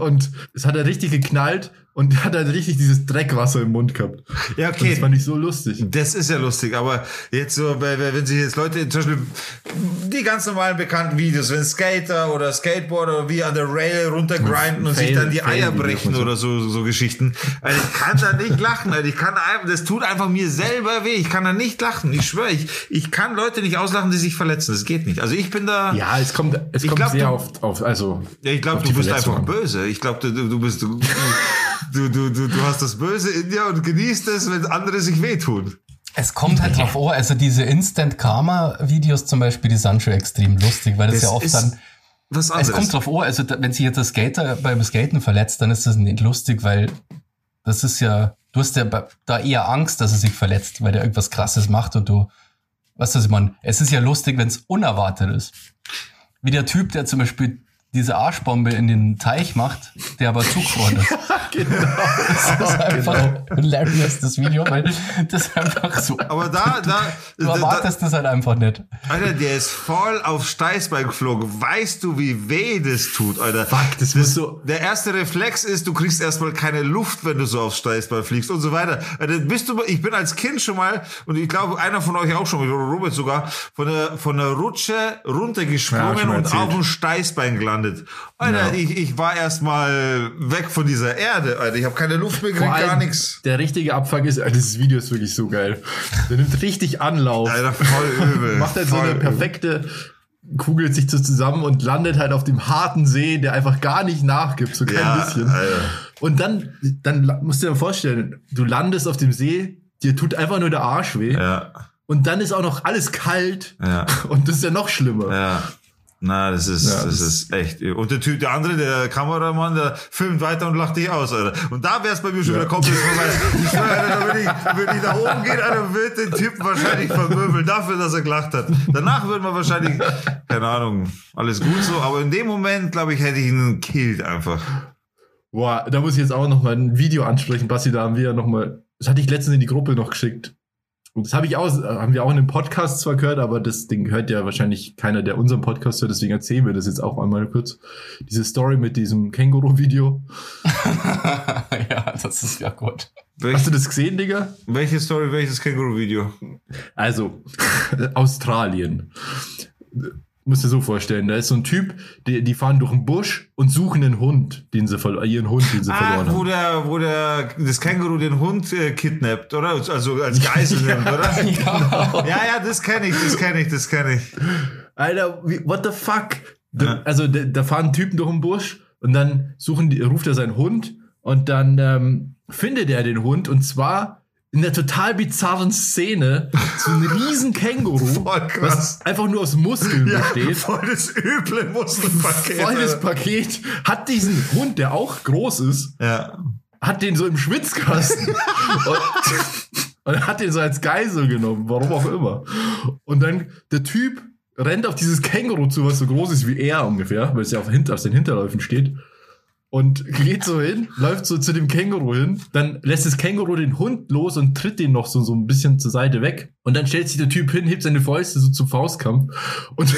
Und es hat er richtig geknallt und der hat halt richtig dieses Dreckwasser im Mund gehabt. Ja, Und okay. das fand ich so lustig. Das ist ja lustig, aber jetzt so, wenn sich jetzt Leute, zum Beispiel die ganz normalen bekannten Videos, wenn Skater oder Skateboarder wie an der Rail runtergrinden und sich Fail- dann die Eier brechen und oder so, so Geschichten. Also ich kann da nicht lachen, also ich kann einfach, das tut einfach mir selber weh. Ich kann da nicht lachen. Ich schwöre, ich, ich kann Leute nicht auslachen, die sich verletzen. Das geht nicht. Also ich bin da, Ja, es kommt, es kommt glaub, sehr du- oft auf, also. Ja, ich glaube, du bist einfach böse. Ich glaube, du, du bist du, <laughs> du, du, du, du hast das Böse in dir und genießt es, wenn andere sich wehtun. Es kommt halt drauf an, also diese Instant Karma Videos zum Beispiel, die sind schon extrem lustig, weil das, Das ja oft dann, was es anderes. kommt drauf an, also da, wenn sich jetzt der Skater beim Skaten verletzt, dann ist das nicht lustig, weil das ist ja, du hast ja da eher Angst, dass er sich verletzt, weil der irgendwas krasses macht und du, weißt du, was ich meine? Es ist ja lustig, wenn es unerwartet ist. Wie der Typ, der zum Beispiel diese Arschbombe in den Teich macht, der aber zugefroren ist. <laughs> Genau. Das ist einfach hilarious, das Video, weil das ist einfach so. Aber da, da, Du da, da, erwartest das halt einfach nicht. Alter, der ist voll auf Steißbein geflogen. Weißt du, wie weh das tut, Alter? Fuck, das muss so. Der erste Reflex ist, du kriegst erstmal keine Luft, wenn du so aufs Steißbein fliegst und so weiter. Alter, bist du, ich bin als Kind schon mal, und ich glaube, einer von euch auch schon, oder Robert sogar, von der, von der Rutsche Ja, runtergesprungen mal und auf dem Steißbein gelandet. Alter, Ja. ich, ich war erstmal weg von dieser Erde, Alter. Ich habe keine Luft mehr gekriegt, gar nichts. Der richtige Abfuck ist, Alter, dieses Video ist wirklich so geil. Der nimmt richtig Anlauf. Alter, voll übel. <laughs> macht halt so voll eine übel. perfekte, kugelt sich so zusammen und landet halt auf dem harten See, der einfach gar nicht nachgibt, so kein Ja, bisschen. Alter. Und dann, dann musst du dir mal vorstellen, du landest auf dem See, dir tut einfach nur der Arsch weh. Ja, Und dann ist auch noch alles kalt. ja. <laughs> Und das ist ja noch schlimmer. Na, das ist, Ja, das, das- ist echt. Und der Typ, der andere, der Kameramann, der filmt weiter und lacht dich aus, Alter. Und da wär's bei mir schon Ja. wieder komplett vorbei. Ich schwöre, Alter, da würde ich, würde ich nach oben gehen, Alter, wird den Typen wahrscheinlich vermöbeln dafür, dass er gelacht hat. Danach würde man wahrscheinlich, keine Ahnung, alles gut so, aber in dem Moment, glaube ich, hätte ich ihn killt einfach. Boah, da muss ich jetzt auch noch mal ein Video ansprechen, Basti, da haben wir ja noch mal, das hatte ich letztens in die Gruppe noch geschickt. Und das habe ich auch, haben wir auch in einem Podcast zwar gehört, aber das Ding hört ja wahrscheinlich keiner, der unseren Podcast hört, deswegen erzählen wir das jetzt auch einmal kurz. Diese Story mit diesem Känguru-Video. <laughs> ja, das ist ja gut. Hast Welch, du das gesehen, Digga? welche Story, welches Känguru-Video? Also, <laughs> Australien. Musst dir so vorstellen, da ist so ein Typ, die, die fahren durch den Busch und suchen einen Hund, den sie verloren, ihren Hund, den sie Ah, verloren wo haben. der, wo der, das Känguru den Hund äh, kidnappt, oder? Also als <laughs> Geisel nimmt, oder? <laughs> Ja. Ja, ja, das kenne ich, das kenne ich, das kenne ich. Alter, wie, what the fuck? Da, Ja. Also da, da fahren Typen durch den Busch und dann suchen die, ruft er seinen Hund und dann ähm, findet er den Hund und zwar in der total bizarren Szene so ein riesen Känguru, <laughs> Voll was einfach nur aus Muskeln Ja, besteht. voll das üble Muskelpaket. Volles Alter. Paket, hat diesen Hund, der auch groß ist, Ja. hat den so im Schwitzkasten <laughs> und, und hat den so als Geisel genommen, warum auch immer. Und dann der Typ rennt auf dieses Känguru zu, was so groß ist wie er ungefähr, weil es ja auf, hinter, auf den Hinterläufen steht. Und <laughs> geht so hin, läuft so zu dem Känguru hin, dann lässt das Känguru den Hund los und tritt den noch so, so ein bisschen zur Seite weg. Und dann stellt sich der Typ hin, hebt seine Fäuste so zum Faustkampf und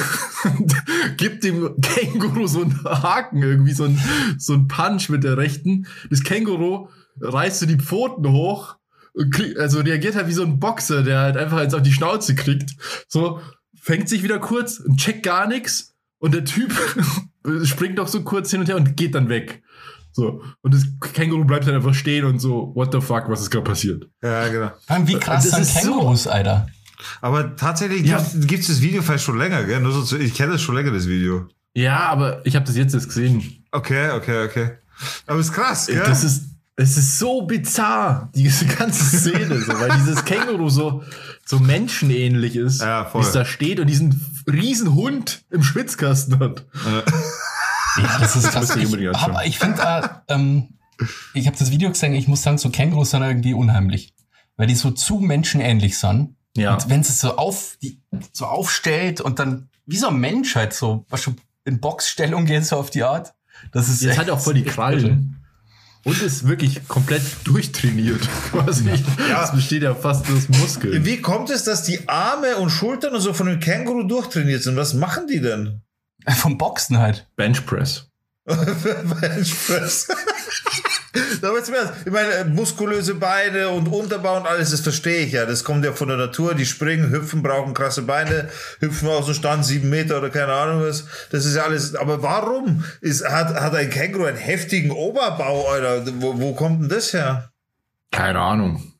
<laughs> gibt dem Känguru so einen Haken, irgendwie so ein, so ein Punch mit der rechten. Das Känguru reißt so die Pfoten hoch und krieg, also reagiert halt wie so ein Boxer, der halt einfach jetzt auf die Schnauze kriegt. So, fängt sich wieder kurz und checkt gar nichts. Und der Typ <laughs> springt noch so kurz hin und her und geht dann weg. So. Und das Känguru bleibt dann einfach stehen und so, what the fuck, was ist gerade passiert? Ja, genau. Vor allem, Wie krass Das sind ist so- Kängurus, Alter. Aber tatsächlich Ja. gibt es das Video vielleicht schon länger, gell? Nur so, zu- ich kenne das schon länger, das Video. Ja, aber ich habe das jetzt erst gesehen. Okay, okay, okay. Aber ist krass, gell? Das ist, es ist so bizarr, diese ganze Szene, so, weil dieses Känguru so, so menschenähnlich ist, Ja, wie es da steht und diesen riesen Hund im Schwitzkasten hat. Ja, das ist krass. Ich, hab- ich finde, äh, ähm, ich habe das Video gesehen, ich muss sagen, so Kängurus sind irgendwie unheimlich. Weil die so zu menschenähnlich sind. Ja. Und wenn sie so auf, die, so aufstellt und dann wie so ein Mensch halt so, was schon in Boxstellung geht, so auf die Art. Das ist Jetzt hat auch voll die Krallen. Und ist wirklich komplett durchtrainiert. <laughs> Quasi. Das besteht ja fast aus Muskeln. Wie kommt es, dass die Arme und Schultern und so von dem Känguru durchtrainiert sind? Was machen die denn? Vom Boxen halt. Benchpress. <laughs> Benchpress. <laughs> <laughs> Ich meine, äh, muskulöse Beine und Unterbau und alles, das verstehe ich ja. Das kommt ja von der Natur. Die springen, hüpfen, brauchen krasse Beine, hüpfen aus dem Stand sieben Meter oder keine Ahnung was. Das ist ja alles. Aber warum ist, hat, hat ein Känguru einen heftigen Oberbau, Alter? Wo, wo kommt denn das her? Keine Ahnung.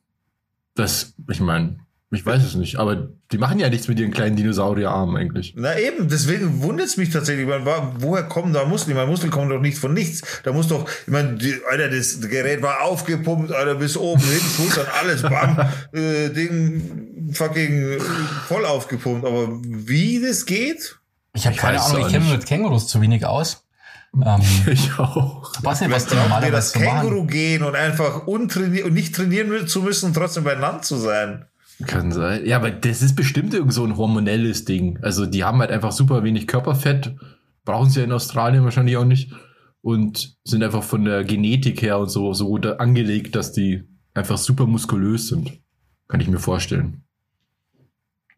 Das, ich meine, ich weiß es nicht, aber die machen ja nichts mit ihren kleinen Dinosaurierarmen eigentlich. Na eben, deswegen wundert es mich tatsächlich. Ich meine, wa- woher kommen da Muskeln? Ich meine, Muskeln kommen doch nicht von nichts. Da muss doch, ich meine, die, Alter, das Gerät war aufgepumpt, Alter, bis oben, hinten, Schultern, alles, bam, <laughs> äh, Ding, fucking äh, voll aufgepumpt. Aber wie das geht? Ich habe keine Ahnung, auch ich kenne mich mit Kängurus zu wenig aus. Ähm, <laughs> Ich auch. weiß nicht, was die wir das normalerweise so machen. Känguru gehen und einfach untrainiert und nicht trainieren zu müssen und trotzdem beieinander zu sein. Kann sein. Ja, aber das ist bestimmt irgend so ein hormonelles Ding. Also die haben halt einfach super wenig Körperfett. Brauchen sie ja in Australien wahrscheinlich auch nicht. Und sind einfach von der Genetik her und so, so da angelegt, dass die einfach super muskulös sind. Kann ich mir vorstellen.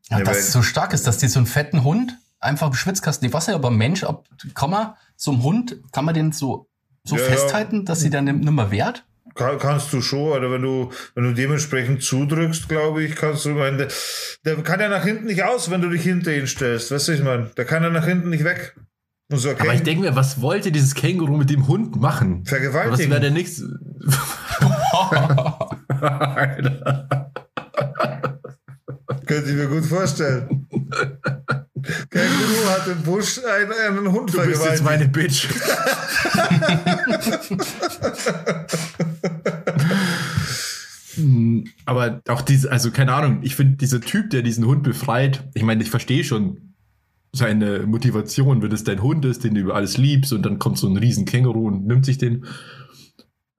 Ja, Ja, dass es so stark ist, dass die so einen fetten Hund einfach im Schwitzkasten, ich weiß nicht, aber Mensch, ob, kann man so einem Hund, kann man den so, so Ja, ja. festhalten, dass sie dann nicht mehr wehrt? Kann, kannst du schon, oder wenn du, wenn du dementsprechend zudrückst, glaube ich, kannst du, meine, der, der kann ja nach hinten nicht aus, wenn du dich hinter ihn stellst. Weißt du, ich meine, der kann ja nach hinten nicht weg. So Aber ich denke mir, was wollte dieses Känguru mit dem Hund machen? Was vergewaltigen. wäre denn nichts? <laughs> Alter. Könnte ich mir gut vorstellen. Känguru hat im Busch einen, einen Hund Du bist jetzt vergewaltigt. meine Bitch. <laughs> Hm, Aber auch diese, also keine Ahnung, ich finde dieser Typ, der diesen Hund befreit, ich meine, ich verstehe schon seine Motivation, wenn es dein Hund ist, den du über alles liebst und dann kommt so ein riesen Känguru und nimmt sich den.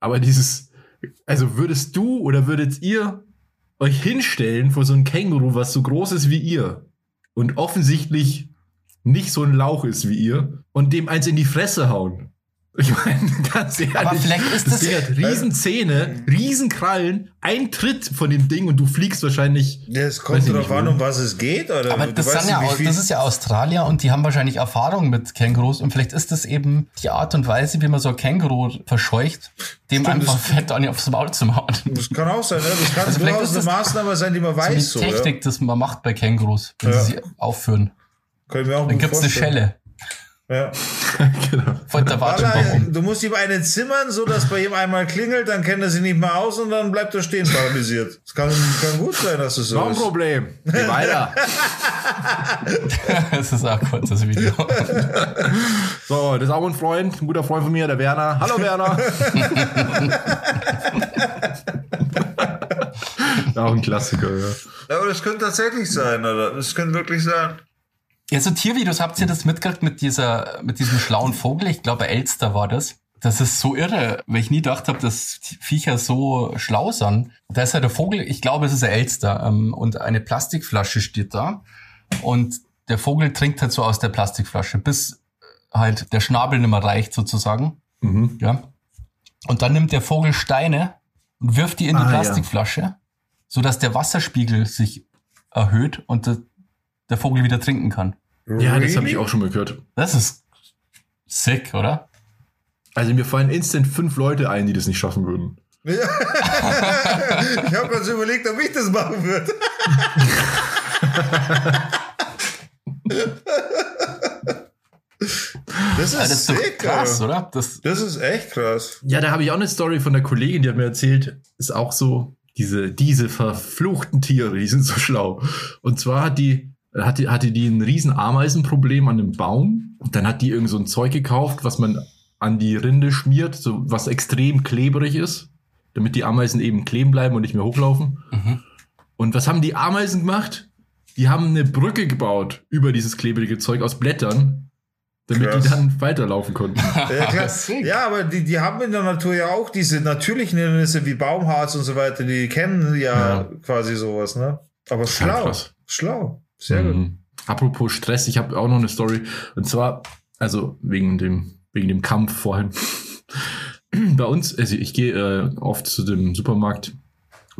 Aber dieses, also würdest du oder würdet ihr euch hinstellen vor so ein Känguru, was so groß ist wie ihr und offensichtlich nicht so ein Lauch ist wie ihr und dem eins in die Fresse hauen? Ich meine, ganz ehrlich. Aber vielleicht ist das- Ding hat riesen Zähne, riesen Krallen, ein Tritt von dem Ding und du fliegst wahrscheinlich. Es Weiß kommt nicht, an, um was es geht. Oder? Aber das, weißt sind ja, das ist ja Australier und die haben wahrscheinlich Erfahrung mit Kängurus und vielleicht ist das eben die Art und Weise, wie man so ein Känguru verscheucht, dem Stimmt, einfach das- <laughs> fett an aufs Maul zu hauen. Das kann auch sein, ne? Das kann Also vielleicht durchaus ist eine das Maßnahme sein, die man So die weiß. So, ja. Technik, das man macht bei Kängurus, wenn Ja. sie sie aufführen. Kann ich mir auch Dann gut gibt's eine. Schelle. Ja. <laughs> genau. Von der warum. du musst ihm einen zimmern, so dass bei ihm einmal klingelt, dann kennt er sie nicht mehr aus und dann bleibt er stehen paralysiert. Das kann, kann gut sein, dass es so Kein ist. Problem. Geh <laughs> weiter. <laughs> das ist auch kurz, das Video. So, das ist auch ein Freund, ein guter Freund von mir, der Werner. Hallo Werner. auch ein Klassiker, ja. Ja, aber das könnte tatsächlich sein, oder? Das könnte wirklich sein. Ja, so Tiervideos, habt ihr das mitgekriegt mit dieser, mit diesem schlauen Vogel? Ich glaube, Elster war das. Das ist so irre, weil ich nie gedacht habe, dass Viecher so schlau sind. Da ist halt der Vogel, ich glaube, es ist ein Elster, ähm, und eine Plastikflasche steht da. Und der Vogel trinkt halt so aus der Plastikflasche, bis halt der Schnabel nicht mehr reicht, sozusagen. Mhm. Ja. Und dann nimmt der Vogel Steine und wirft die in die Ah, ja. Plastikflasche, so dass der Wasserspiegel sich erhöht und der, der Vogel wieder trinken kann. Ja, das habe ich auch schon mal gehört. Das ist sick, oder? Also mir fallen instant fünf Leute ein, die das nicht schaffen würden. <laughs> Ich habe gerade so überlegt, ob ich das machen würde. <laughs> Das ist, Ja, das ist krass, oder? Das, Das ist echt krass. Ja, da habe ich auch eine Story von der Kollegin, die hat mir erzählt, ist auch so, diese, diese verfluchten Tiere, die sind so schlau. Und zwar hat die, hatte, hatte die ein riesen Ameisenproblem an einem Baum. Und dann hat die irgend so ein Zeug gekauft, was man an die Rinde schmiert, so was extrem klebrig ist, damit die Ameisen eben kleben bleiben und nicht mehr hochlaufen. Mhm. Und was haben die Ameisen gemacht? Die haben eine Brücke gebaut über dieses klebrige Zeug aus Blättern, damit Krass. die dann weiterlaufen konnten. <laughs> Ja, ja aber die, die haben in der Natur ja auch diese natürlichen Hindernisse wie Baumharz und so weiter, die kennen ja, Ja. quasi sowas, ne? Aber schlau. Schlau. Sehr gut. Mhm. Apropos Stress, ich habe auch noch eine Story. Und zwar, also wegen dem, wegen dem Kampf vorhin. <clears throat> Bei uns, also ich gehe äh, oft zu dem Supermarkt,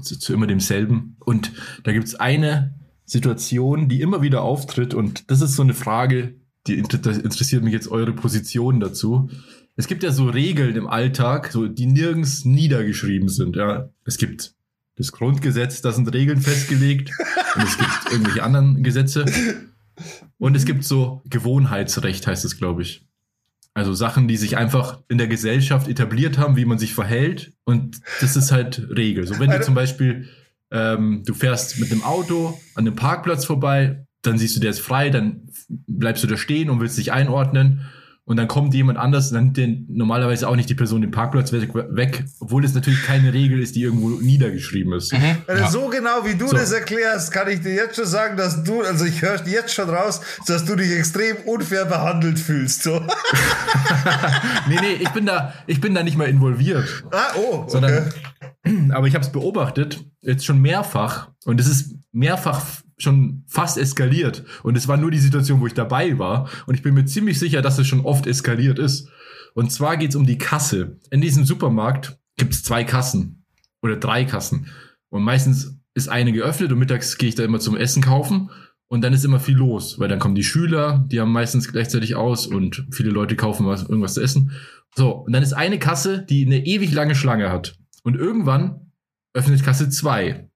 zu, zu immer demselben. Und da gibt's eine Situation, die immer wieder auftritt. Und das ist so eine Frage, die interessiert mich jetzt eure Position dazu. Es gibt ja so Regeln im Alltag, so, die nirgends niedergeschrieben sind. Ja. Es gibt das Grundgesetz, da sind Regeln festgelegt. und es gibt <laughs> irgendwelche anderen Gesetze. Und es gibt so Gewohnheitsrecht, heißt es, glaube ich. Also Sachen, die sich einfach in der Gesellschaft etabliert haben, wie man sich verhält. Und das ist halt Regel. So wenn du zum Beispiel, ähm, du fährst mit einem Auto an einem Parkplatz vorbei, dann siehst du, der ist frei, dann bleibst du da stehen und willst dich einordnen. Und dann kommt jemand anders, dann nimmt den normalerweise auch nicht die Person den Parkplatz weg, weg obwohl es natürlich keine Regel ist, die irgendwo niedergeschrieben ist. Mhm. Ja. So genau wie du So. das erklärst, kann ich dir jetzt schon sagen, dass du, also ich höre jetzt schon raus, dass du dich extrem unfair behandelt fühlst. So. <laughs> <laughs> Nee, nee, ich bin da, ich bin da nicht mal involviert. Ah, oh, okay. Sondern, <clears throat> aber ich habe es beobachtet, jetzt schon mehrfach, und es ist mehrfach schon fast eskaliert. Und es war nur die Situation, wo ich dabei war. Und ich bin mir ziemlich sicher, dass es schon oft eskaliert ist. Und zwar geht es um die Kasse. In diesem Supermarkt gibt es zwei Kassen oder drei Kassen. Und meistens ist eine geöffnet und mittags gehe ich da immer zum Essen kaufen. Und dann ist immer viel los, weil dann kommen die Schüler, die haben meistens gleichzeitig aus und viele Leute kaufen was, irgendwas zu essen. So, und dann ist eine Kasse, die eine ewig lange Schlange hat. Und irgendwann öffnet Kasse 2.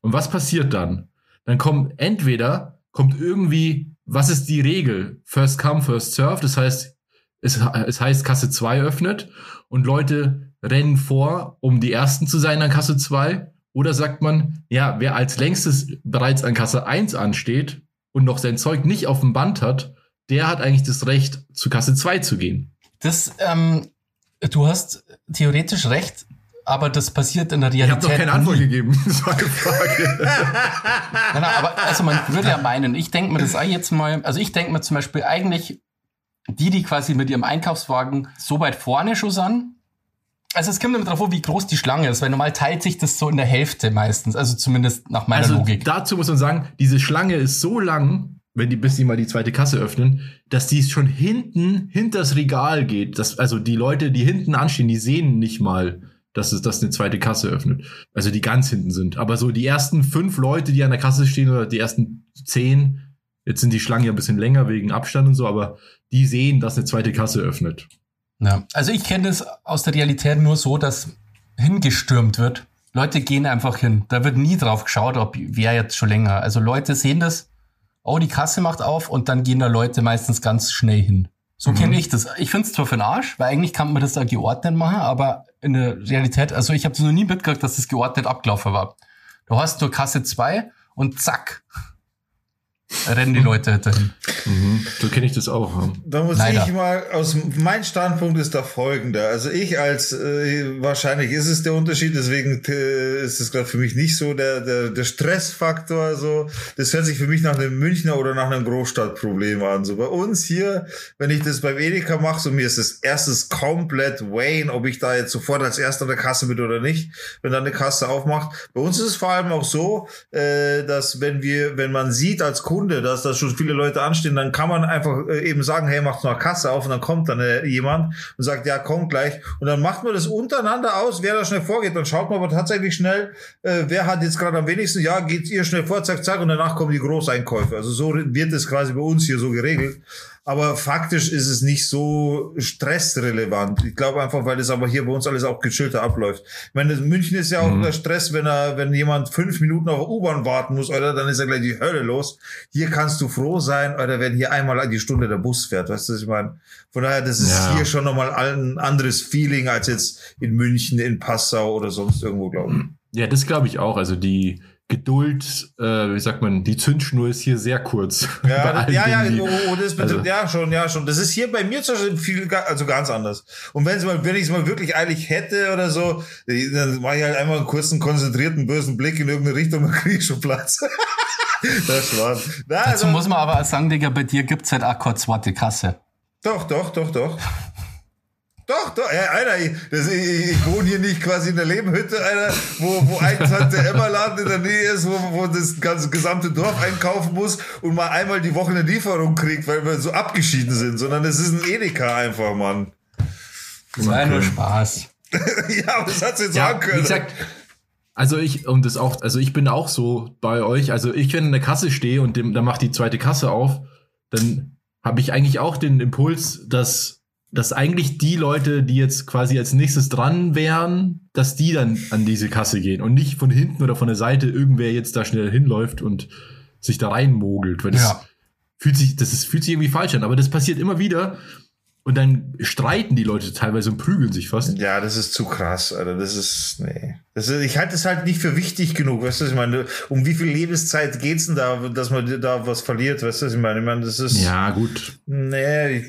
Und was passiert dann? Dann kommt entweder, kommt irgendwie, was ist die Regel? First come, first serve. Das heißt, es, es heißt, Kasse 2 öffnet und Leute rennen vor, um die Ersten zu sein an Kasse 2. Oder sagt man, ja, wer als längstes bereits an Kasse 1 ansteht und noch sein Zeug nicht auf dem Band hat, der hat eigentlich das Recht, zu Kasse 2 zu gehen. Das, ähm, du hast theoretisch recht, aber das passiert in der Ich Realität. habe noch keine Antwort nie. gegeben. <laughs> Das war eine Frage. <laughs> Nein, nein, aber also man würde ja meinen, ich denke mir das auch jetzt mal, also ich denke mir zum Beispiel eigentlich, die, die quasi mit ihrem Einkaufswagen so weit vorne schon sind, also es kommt immer drauf an, wie groß die Schlange ist, weil normal teilt sich das so in der Hälfte meistens, also zumindest nach meiner Also Logik. dazu muss man sagen, diese Schlange ist so lang, wenn die bis die mal die zweite Kasse öffnen, dass die schon hinten hinters Regal geht. Das, also die Leute, die hinten anstehen, die sehen nicht mal, dass es das eine zweite Kasse öffnet. Also die ganz hinten sind. Aber so die ersten fünf Leute, die an der Kasse stehen oder die ersten zehn, jetzt sind die Schlangen ja ein bisschen länger wegen Abstand und so, aber die sehen, dass eine zweite Kasse öffnet. Ja. Also ich kenne das aus der Realität nur so, dass hingestürmt wird. Leute gehen einfach hin. Da wird nie drauf geschaut, ob wer jetzt schon länger. Also Leute sehen das, oh, die Kasse macht auf und dann gehen da Leute meistens ganz schnell hin. So Mhm. kenne ich das. Ich finde es zwar für den Arsch, weil eigentlich kann man das da geordnet machen, aber in der Realität, also ich habe noch nie mitgekriegt, dass das geordnet abgelaufen war. Du hast nur Kasse 2 und zack, rennen die Leute dahin. Mhm. So kenne ich das auch. Ja. Da muss Leider. ich mal, aus mein Standpunkt ist der folgende. Also ich als, äh, wahrscheinlich ist es der Unterschied, deswegen äh, ist es gerade für mich nicht so der, der, der Stressfaktor. So, das hört sich für mich nach einem Münchner oder nach einem Großstadtproblem an. So bei uns hier, wenn ich das beim Edeka mache, so mir ist es erstens komplett Wayne, ob ich da jetzt sofort als erster an der Kasse bin oder nicht, wenn dann eine Kasse aufmacht. Bei uns ist es vor allem auch so, äh, dass wenn wir, wenn man sieht als Kunde, dass da schon viele Leute anstehen, dann kann man einfach äh, eben sagen, hey, macht noch Kasse auf und dann kommt dann äh, jemand und sagt, ja, komm gleich. Und dann macht man das untereinander aus, wer da schnell vorgeht. Dann schaut man aber tatsächlich schnell, äh, wer hat jetzt gerade am wenigsten, ja, geht ihr schnell vor, zack, zack, und danach kommen die Großeinkäufe. Also so wird es quasi bei uns hier so geregelt. Aber faktisch ist es nicht so stressrelevant. Ich glaube einfach, weil das aber hier bei uns alles auch gechillter abläuft. Ich meine, München ist ja auch Mhm. der Stress, wenn er, wenn jemand fünf Minuten auf U-Bahn warten muss, oder dann ist ja gleich die Hölle los. Hier kannst du froh sein, oder wenn hier einmal die Stunde der Bus fährt, weißt du, was ich meine? Von daher, das ist Ja. hier schon nochmal ein anderes Feeling als jetzt in München, in Passau oder sonst irgendwo, glaube ich. Ja, das glaube ich auch. Also die Geduld, äh, wie sagt man, die Zündschnur ist hier sehr kurz. <laughs> Ja, ja, ja, Dingen, oh, oh, das betrifft, also- ja, schon, ja, schon. Das ist hier bei mir zum Beispiel viel, also ganz anders. Und wenn es mal, wenn ich es mal wirklich eilig hätte oder so, dann mache ich halt einmal einen kurzen, konzentrierten, bösen Blick in irgendeine Richtung <laughs> und kriege ich schon Platz. <laughs> das war's. Na, Dazu also, muss man aber sagen, Digga, bei dir gibt's halt auch keine zweite Kasse. doch, doch, doch, doch. Doch, doch, ja, Alter, ich, das, ich, ich wohne hier nicht quasi in der Lebenhütte, Alter, wo, wo ein Tante Emma Laden in der Nähe ist, wo, wo das ganze gesamte Dorf einkaufen muss und mal einmal die Woche eine Lieferung kriegt, weil wir so abgeschieden sind, sondern das ist ein Edeka einfach, Mann. Das war ja nur. Spaß. <laughs> ja, aber das hat sie jetzt Ja, sagen können. wie gesagt, also ich, und das auch, also ich bin auch so bei euch, also ich, wenn in der Kasse stehe und dem, dann macht die zweite Kasse auf, dann habe ich eigentlich auch den Impuls, dass, dass eigentlich die Leute, die jetzt quasi als nächstes dran wären, dass die dann an diese Kasse gehen und nicht von hinten oder von der Seite irgendwer jetzt da schnell hinläuft und sich da reinmogelt, weil das Ja. fühlt sich, das ist, fühlt sich irgendwie falsch an, aber das passiert immer wieder und dann streiten die Leute teilweise und prügeln sich fast. ja, das ist zu krass, Alter. Das ist, nee. Das ist, ich halte es halt nicht für wichtig genug, weißt du, ich meine, um wie viel Lebenszeit geht's denn da, dass man da was verliert, weißt du, ich meine? Ich meine, das ist, Ja, gut. nee, ich,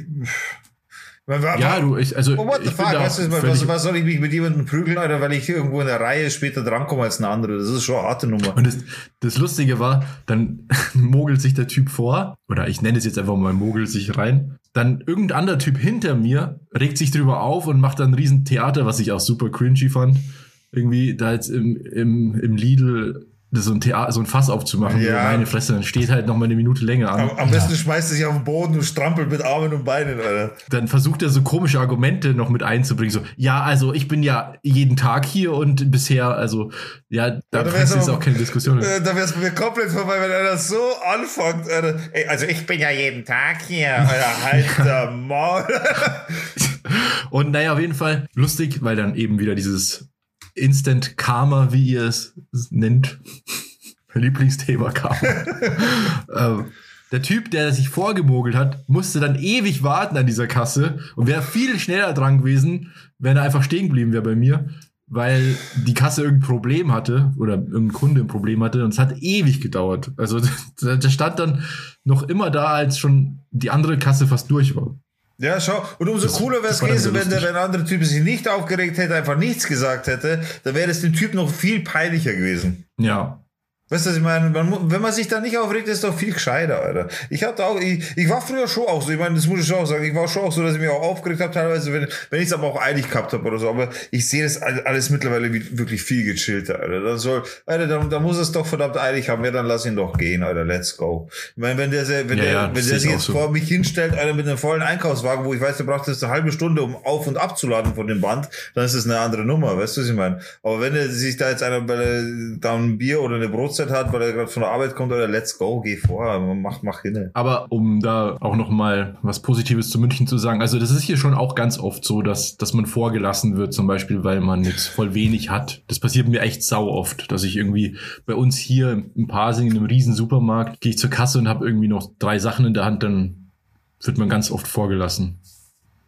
Ja, du, ich, also. Oh, what the fuck? Weißt du, was, was soll ich mich mit jemandem prügeln, Alter, weil ich irgendwo in der Reihe später drankomme als eine andere? Das ist schon eine harte Nummer. Und das, das Lustige war, dann <laughs> mogelt sich der Typ vor, oder ich nenne es jetzt einfach mal mogelt sich rein. Dann irgendein anderer Typ hinter mir regt sich drüber auf und macht dann ein riesen Theater, was ich auch super cringy fand. Irgendwie da jetzt im, im, im Lidl so ein Theater, so ein Fass aufzumachen. Ja. Meine Fresse, dann steht halt noch mal eine Minute länger an. Am, am besten schmeißt er sich auf den Boden und strampelt mit Armen und Beinen, Alter. dann versucht er so komische Argumente noch mit einzubringen. So, ja, also ich bin ja jeden Tag hier und bisher, also, ja, da ja, ist auch keine Diskussion. Äh, da wär's mir komplett vorbei, wenn einer so anfängt, Alter. Ey, also ich bin ja jeden Tag hier, Alter. <laughs> Halt der Maul. Und naja, auf jeden Fall lustig, weil dann eben wieder dieses Instant Karma, wie ihr es nennt, <laughs> Lieblingsthema Karma. <laughs> ähm, der Typ, der sich vorgemogelt hat, musste dann ewig warten an dieser Kasse und wäre viel schneller dran gewesen, wenn er einfach stehen geblieben wäre bei mir, weil die Kasse irgendein Problem hatte oder irgendein Kunde ein Problem hatte und es hat ewig gedauert. Also <laughs> der der stand dann noch immer da, als schon die andere Kasse fast durch war. Ja, schau. Und umso Das- cooler wäre es gewesen, wenn der, wenn andere Typ sich nicht aufgeregt hätte, einfach nichts gesagt hätte. Dann wäre es dem Typ noch viel peinlicher gewesen. Ja, Weißt du, was ich meine? Man, wenn man sich da nicht aufregt, ist doch viel gescheiter, Alter. Ich hatte auch, ich, ich war früher schon auch so, ich meine, das muss ich schon auch sagen, ich war schon auch so, dass ich mich auch aufgeregt habe, teilweise, wenn, wenn ich es aber auch eilig gehabt habe oder so. Aber ich sehe das all- alles mittlerweile wie, wirklich viel gechillter, Alter. Dann soll, Alter, dann, dann muss es doch verdammt eilig haben. Ja, dann lass ihn doch gehen, Alter. Let's go. Ich meine, wenn der, wenn Ja, der, ja, wenn der sich jetzt so. vor mich hinstellt, Alter, mit einem vollen Einkaufswagen, wo ich weiß, der braucht jetzt eine halbe Stunde, um auf und abzuladen von dem Band, dann ist das eine andere Nummer, weißt du, was ich meine? Aber wenn er sich da jetzt einer, er da ein Bier oder eine Brotzeit hat, weil er gerade von der Arbeit kommt, oder let's go, geh vor, mach, mach hin. Aber um da auch noch mal was Positives zu München zu sagen, also das ist hier schon auch ganz oft so, dass, dass man vorgelassen wird, zum Beispiel, weil man jetzt voll wenig hat. Das passiert mir echt sau oft, dass ich irgendwie bei uns hier im Pasing in einem riesen Supermarkt gehe ich zur Kasse und habe irgendwie noch drei Sachen in der Hand, dann wird man ganz oft vorgelassen.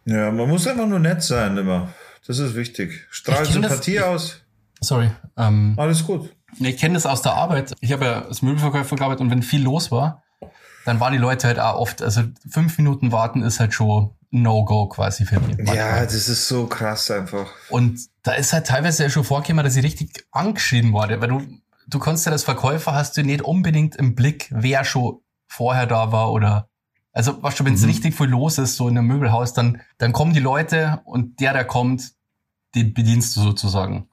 Ja, man muss einfach nur nett sein immer. Das ist wichtig. Strahl das- Sympathie aus. Sorry. Ähm, Alles gut. Ich kenne das aus der Arbeit. Ich habe ja als Möbelverkäufer gearbeitet und wenn viel los war, dann waren die Leute halt auch oft, also fünf Minuten warten ist halt schon No-Go quasi für die. Ja, das ist so krass einfach. Und da ist halt teilweise ja schon vorgekommen, dass ich richtig angeschrien wurde, weil du, du kannst ja als Verkäufer hast du nicht unbedingt im Blick, wer schon vorher da war oder, also, was schon, wenn es Mhm. richtig viel los ist, so in einem Möbelhaus, dann, dann kommen die Leute und der, der kommt, den bedienst du sozusagen.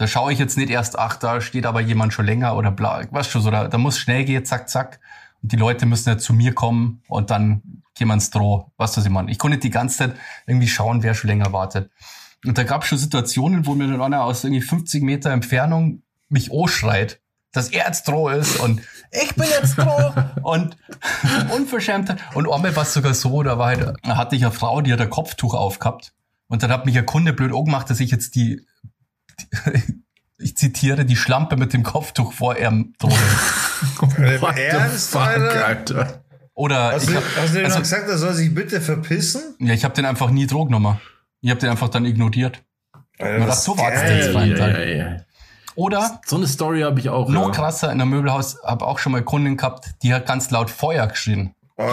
Da schaue ich jetzt nicht erst, ach, da steht aber jemand schon länger oder bla, weißt schon, so, da, da muss schnell gehen, zack, zack. Und die Leute müssen ja zu mir kommen und dann gehen ins Droh, was das ich meine. Ich konnte die ganze Zeit irgendwie schauen, wer schon länger wartet. Und da gab es schon Situationen, wo mir dann einer aus irgendwie 50 Meter Entfernung mich anschreit. dass er jetzt droh ist und ich bin jetzt droh und <laughs> unverschämt. Und einmal war es sogar so, da war halt, da hatte ich eine Frau, die hat ein Kopftuch aufgehabt und dann hat mich ein Kunde blöd angemacht, dass ich jetzt die ich zitiere, die Schlampe mit dem Kopftuch vor ihrem What the Ernst, fuck, Alter? Alter? Oder Hast ich du, hab, hast du also- noch gesagt, er soll sich bitte verpissen? ja, ich habe den einfach nie Drogen genommen. Ich habe den einfach dann ignoriert. Alter, das so jetzt. Fein, Teil. ey, ey. Oder So eine Story habe ich auch. noch ja. krasser, in einem Möbelhaus habe auch schon mal eine Kundin gehabt, die hat ganz laut Feuer geschrien. Oh, <laughs>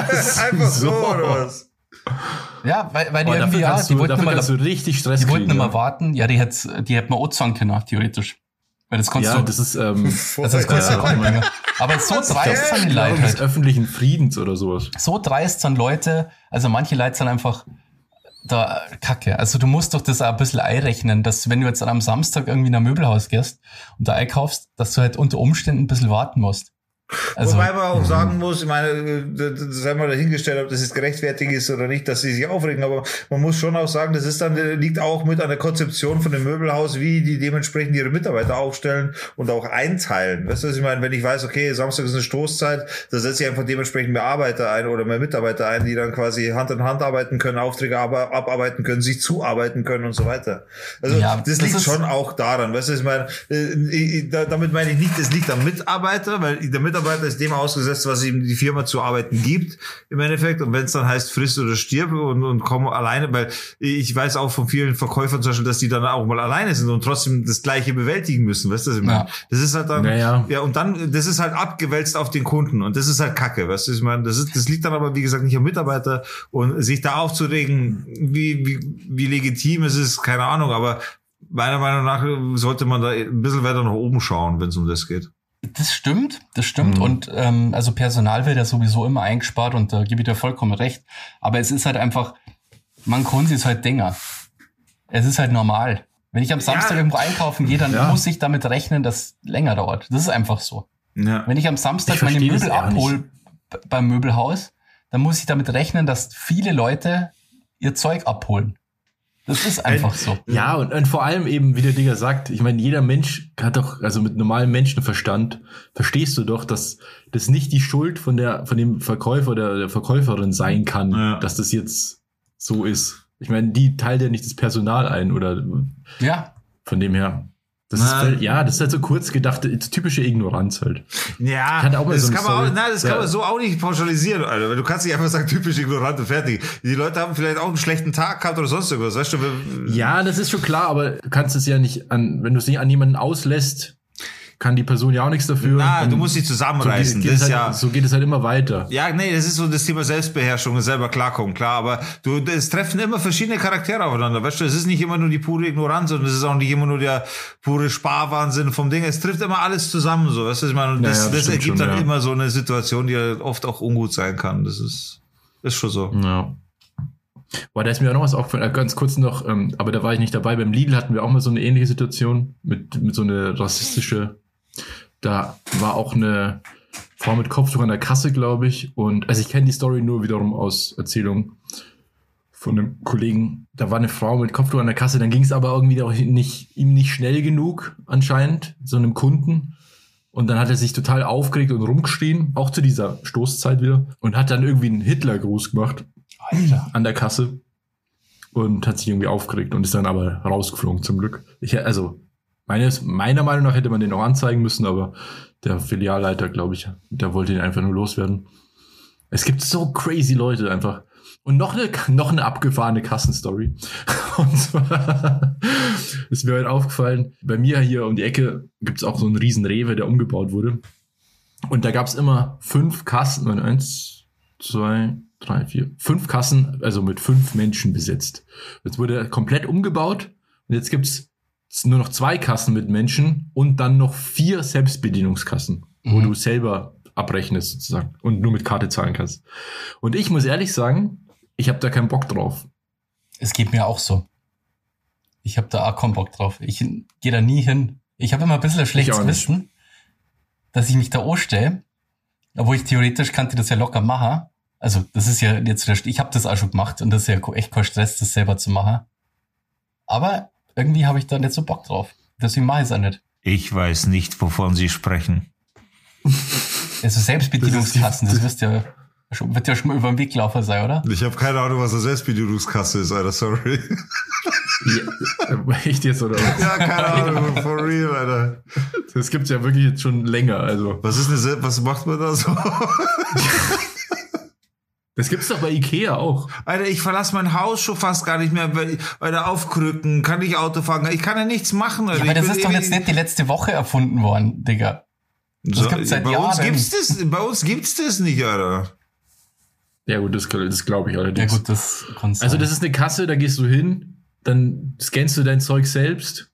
Einfach so, oder was? Ja, weil, weil die Oh, irgendwie, dafür ja, die du, wollten immer, richtig Stress die wollten kriegen. immer ja. warten. Ja, die hätte die hätte man auch zahlen können, theoretisch. Weil das konntest Ja, du, das ist, ähm, <laughs> das ist kurz Ja, ja. Aber so dreist sind die Leute Klärung des halt. öffentlichen Friedens oder sowas. So dreist sind Leute, also manche Leute sind einfach da kacke. Also du musst doch das auch ein bisschen einrechnen, dass wenn du jetzt am Samstag irgendwie in ein Möbelhaus gehst und da einkaufst, dass du halt unter Umständen ein bisschen warten musst. Also, Wobei man auch sagen muss, ich meine, sei mal dahingestellt, ob das jetzt gerechtfertigt ist oder nicht, dass sie sich aufregen, aber man muss schon auch sagen, das ist dann, liegt auch mit an der Konzeption von dem Möbelhaus, wie die dementsprechend ihre Mitarbeiter aufstellen und auch einteilen. Weißt du, was ich meine? Wenn ich weiß, okay, Samstag ist eine Stoßzeit, da setze ich einfach dementsprechend mehr Arbeiter ein oder mehr Mitarbeiter ein, die dann quasi Hand in Hand arbeiten können, Aufträge abarbeiten können, sich zuarbeiten können und so weiter. Also, Ja, das das liegt schon auch daran. Weißt du, ich meine, äh, damit meine ich nicht, es liegt am Mitarbeiter, weil der Mitarbeiter ist dem ausgesetzt, was ihm die Firma zu arbeiten gibt, im Endeffekt. Und wenn es dann heißt, friss oder stirb und, und komm alleine, weil ich weiß auch von vielen Verkäufern zum Beispiel, dass die dann auch mal alleine sind und trotzdem das Gleiche bewältigen müssen. Weißt du, was ich meine? Ja. Das ist halt dann, Naja. ja, und dann, das ist halt abgewälzt auf den Kunden und das ist halt Kacke, weißt du, ich meine, das ist, das liegt dann aber, wie gesagt, nicht am Mitarbeiter und sich da aufzuregen, wie, wie, wie legitim es ist, keine Ahnung, aber meiner Meinung nach sollte man da ein bisschen weiter nach oben schauen, wenn es um das geht. Das stimmt, das stimmt. Mhm. Und ähm, also Personal wird ja sowieso immer eingespart und da gebe ich dir vollkommen recht. Aber es ist halt einfach, man kann sich halt Dinger. Es ist halt normal. Wenn ich am Samstag irgendwo einkaufen gehe, dann Ja. muss ich damit rechnen, dass es länger dauert. Das ist einfach so. Ja. Wenn ich am Samstag Ich meine Möbel abhole beim Möbelhaus, dann muss ich damit rechnen, dass viele Leute ihr Zeug abholen. Das ist einfach so. Ja, und, und vor allem eben, wie der Digger sagt, ich meine, jeder Mensch hat doch, also mit normalem Menschenverstand, verstehst du doch, dass das nicht die Schuld von der, von dem Verkäufer oder der Verkäuferin sein kann, Ja. dass das jetzt so ist. Ich meine, die teilt ja nicht das Personal ein oder Ja, von dem her. Das ist, halt- ja, das ist halt so kurz gedachte, typische Ignoranz halt. Ja, das so kann man auch, nein, das Ja. kann man so auch nicht pauschalisieren, Alter. Weil Du kannst nicht einfach sagen, typisch ignorant und fertig. Die Leute haben vielleicht auch einen schlechten Tag gehabt oder sonst irgendwas, weißt du? Ja, das ist schon klar, aber du kannst es ja nicht an, wenn du es nicht an jemanden auslässt, kann die Person ja auch nichts dafür. Na, du musst dich so zusammenreißen. geht, geht das ist halt, ja. so geht es halt immer weiter. Ja, nee, das ist so das Thema Selbstbeherrschung und selber klarkommen, klar, aber du, es treffen immer verschiedene Charaktere aufeinander, weißt du, es ist nicht immer nur die pure Ignoranz und es ist auch nicht immer nur der pure Sparwahnsinn vom Ding, es trifft immer alles zusammen, so, weißt du, ich meine, und Ja, das, ja, das das stimmt ergibt schon, dann ja. immer so eine Situation, die ja oft auch ungut sein kann, das ist, ist schon so. Ja. Boah, da ist mir auch noch was aufgefallen, äh, ganz kurz noch, ähm, aber da war ich nicht dabei. Beim Lidl hatten wir auch mal so eine ähnliche Situation mit, mit so eine rassistische. Da war auch eine Frau mit Kopftuch an der Kasse, glaube ich. Und also ich kenne die Story nur wiederum aus Erzählung von einem Kollegen. Da war eine Frau mit Kopftuch an der Kasse, dann ging es aber irgendwie auch nicht, ihm nicht schnell genug, anscheinend, so einem Kunden. Und dann hat er sich total aufgeregt und rumgeschrien, auch zu dieser Stoßzeit wieder, und hat dann irgendwie einen Hitlergruß gemacht Alter. an der Kasse und hat sich irgendwie aufgeregt und ist dann aber rausgeflogen zum Glück. Ich, also meines, meiner Meinung nach hätte man den auch anzeigen müssen, aber der Filialleiter, glaube ich, der wollte ihn einfach nur loswerden. Es gibt so crazy Leute einfach. Und noch eine, noch eine abgefahrene Kassenstory. <laughs> Und zwar <laughs> ist mir halt aufgefallen, bei mir hier um die Ecke gibt's auch so einen riesen Rewe, der umgebaut wurde. Und da gab's immer fünf Kassen, eins, zwei, drei, vier, fünf Kassen, also mit fünf Menschen besetzt. Jetzt wurde komplett umgebaut und jetzt gibt's nur noch zwei Kassen mit Menschen und dann noch vier Selbstbedienungskassen, wo Mhm. du selber abrechnest sozusagen und nur mit Karte zahlen kannst. Und ich muss ehrlich sagen, ich habe da keinen Bock drauf. Es geht mir auch so. Ich habe da auch keinen Bock drauf. Ich gehe da nie hin. Ich habe immer ein bisschen ein schlechtes. Wissen, dass ich mich da anstelle, obwohl ich theoretisch kannte das ja locker machen. Also das ist ja jetzt, ich habe das auch schon gemacht und das ist ja echt kein Stress, das selber zu machen. Aber irgendwie habe ich da nicht so Bock drauf. Deswegen mache ich es auch nicht. Ich weiß nicht, wovon Sie sprechen. Also Selbstbedienungskassen, das, wirst ja, schon, wird ja schon mal über den Weg laufen sein, oder? Ich habe keine Ahnung, was eine Selbstbedienungskasse ist, Alter, sorry. Ja, <laughs> echt jetzt, oder was? ja, keine Ahnung, for real, Alter. Das gibt's ja wirklich jetzt schon länger, also. Was ist eine was macht man da so? <laughs> Das gibt's doch bei Ikea auch. Alter, ich verlasse mein Haus schon fast gar nicht mehr, weil, weil da aufkrücken, kann ich Auto fahren, ich kann ja nichts machen, Alter. Ja, aber Ich das ist doch jetzt nicht die letzte Woche erfunden worden, Digga. so, gibt's seit bei uns Jahren. gibt's das, bei uns gibt's das nicht, Alter. Ja gut, das, das glaube ich Ja allerdings. gut, das. Also das ist eine Kasse, da gehst du hin, dann scannst du dein Zeug selbst,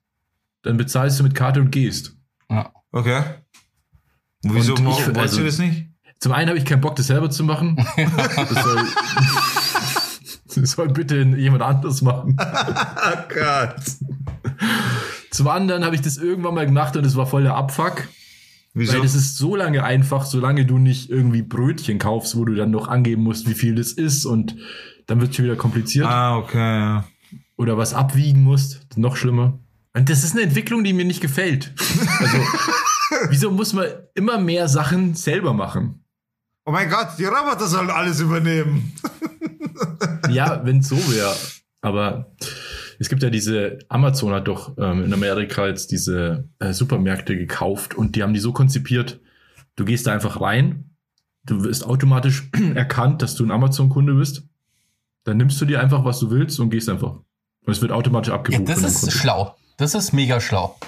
dann bezahlst du mit Karte und gehst. ja. Okay. Und wieso Und ich- also- du das nicht? Zum einen habe ich keinen Bock, das selber zu machen. <laughs> Das soll, das soll bitte jemand anderes machen. Oh Gott. Zum anderen habe ich das irgendwann mal gemacht und es war voll der Abfuck. Wieso? Weil das ist so lange einfach, solange du nicht irgendwie Brötchen kaufst, wo du dann noch angeben musst, wie viel das ist und dann wird schon wieder kompliziert. ah, okay, ja. Oder was abwiegen musst, noch schlimmer. Und das ist eine Entwicklung, die mir nicht gefällt. Also, <laughs> wieso muss man immer mehr Sachen selber machen? Oh mein Gott, die Roboter sollen alles übernehmen. Ja, wenn es so wäre. Aber es gibt ja diese, Amazon hat doch ähm, in Amerika jetzt diese äh, Supermärkte gekauft und die haben die so konzipiert, du gehst da einfach rein, du wirst automatisch <clears throat> erkannt, dass du ein Amazon-Kunde bist. Dann nimmst du dir einfach, was du willst und gehst einfach. Und es wird automatisch ja, abgebucht. das von deinem ist schlau. Das ist mega schlau.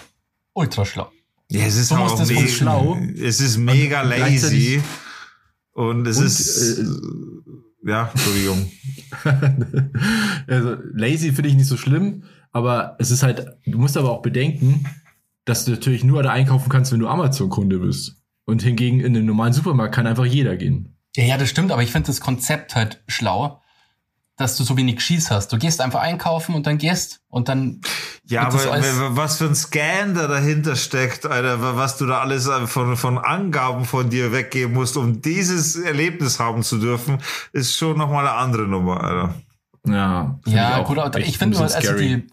Ultra schlau. Ja, es ist So auch das mega, funktionieren. es ist mega Und lazy. Und es Und, ist, ja, Entschuldigung. <laughs> also, lazy finde ich nicht so schlimm, aber es ist halt, du musst aber auch bedenken, dass du natürlich nur da einkaufen kannst, wenn du Amazon-Kunde bist. Und hingegen in den normalen Supermarkt kann einfach jeder gehen. Ja, ja, das stimmt, aber ich finde das Konzept halt schlau, dass du so wenig Schieß hast. Du gehst einfach einkaufen und dann gehst und dann Ja, aber was für ein Scan da dahinter steckt, Alter, was du da alles von, von Angaben von dir weggeben musst, um dieses Erlebnis haben zu dürfen, ist schon nochmal eine andere Nummer, Alter. Ja, Ja, auch gut, aber ich finde also die,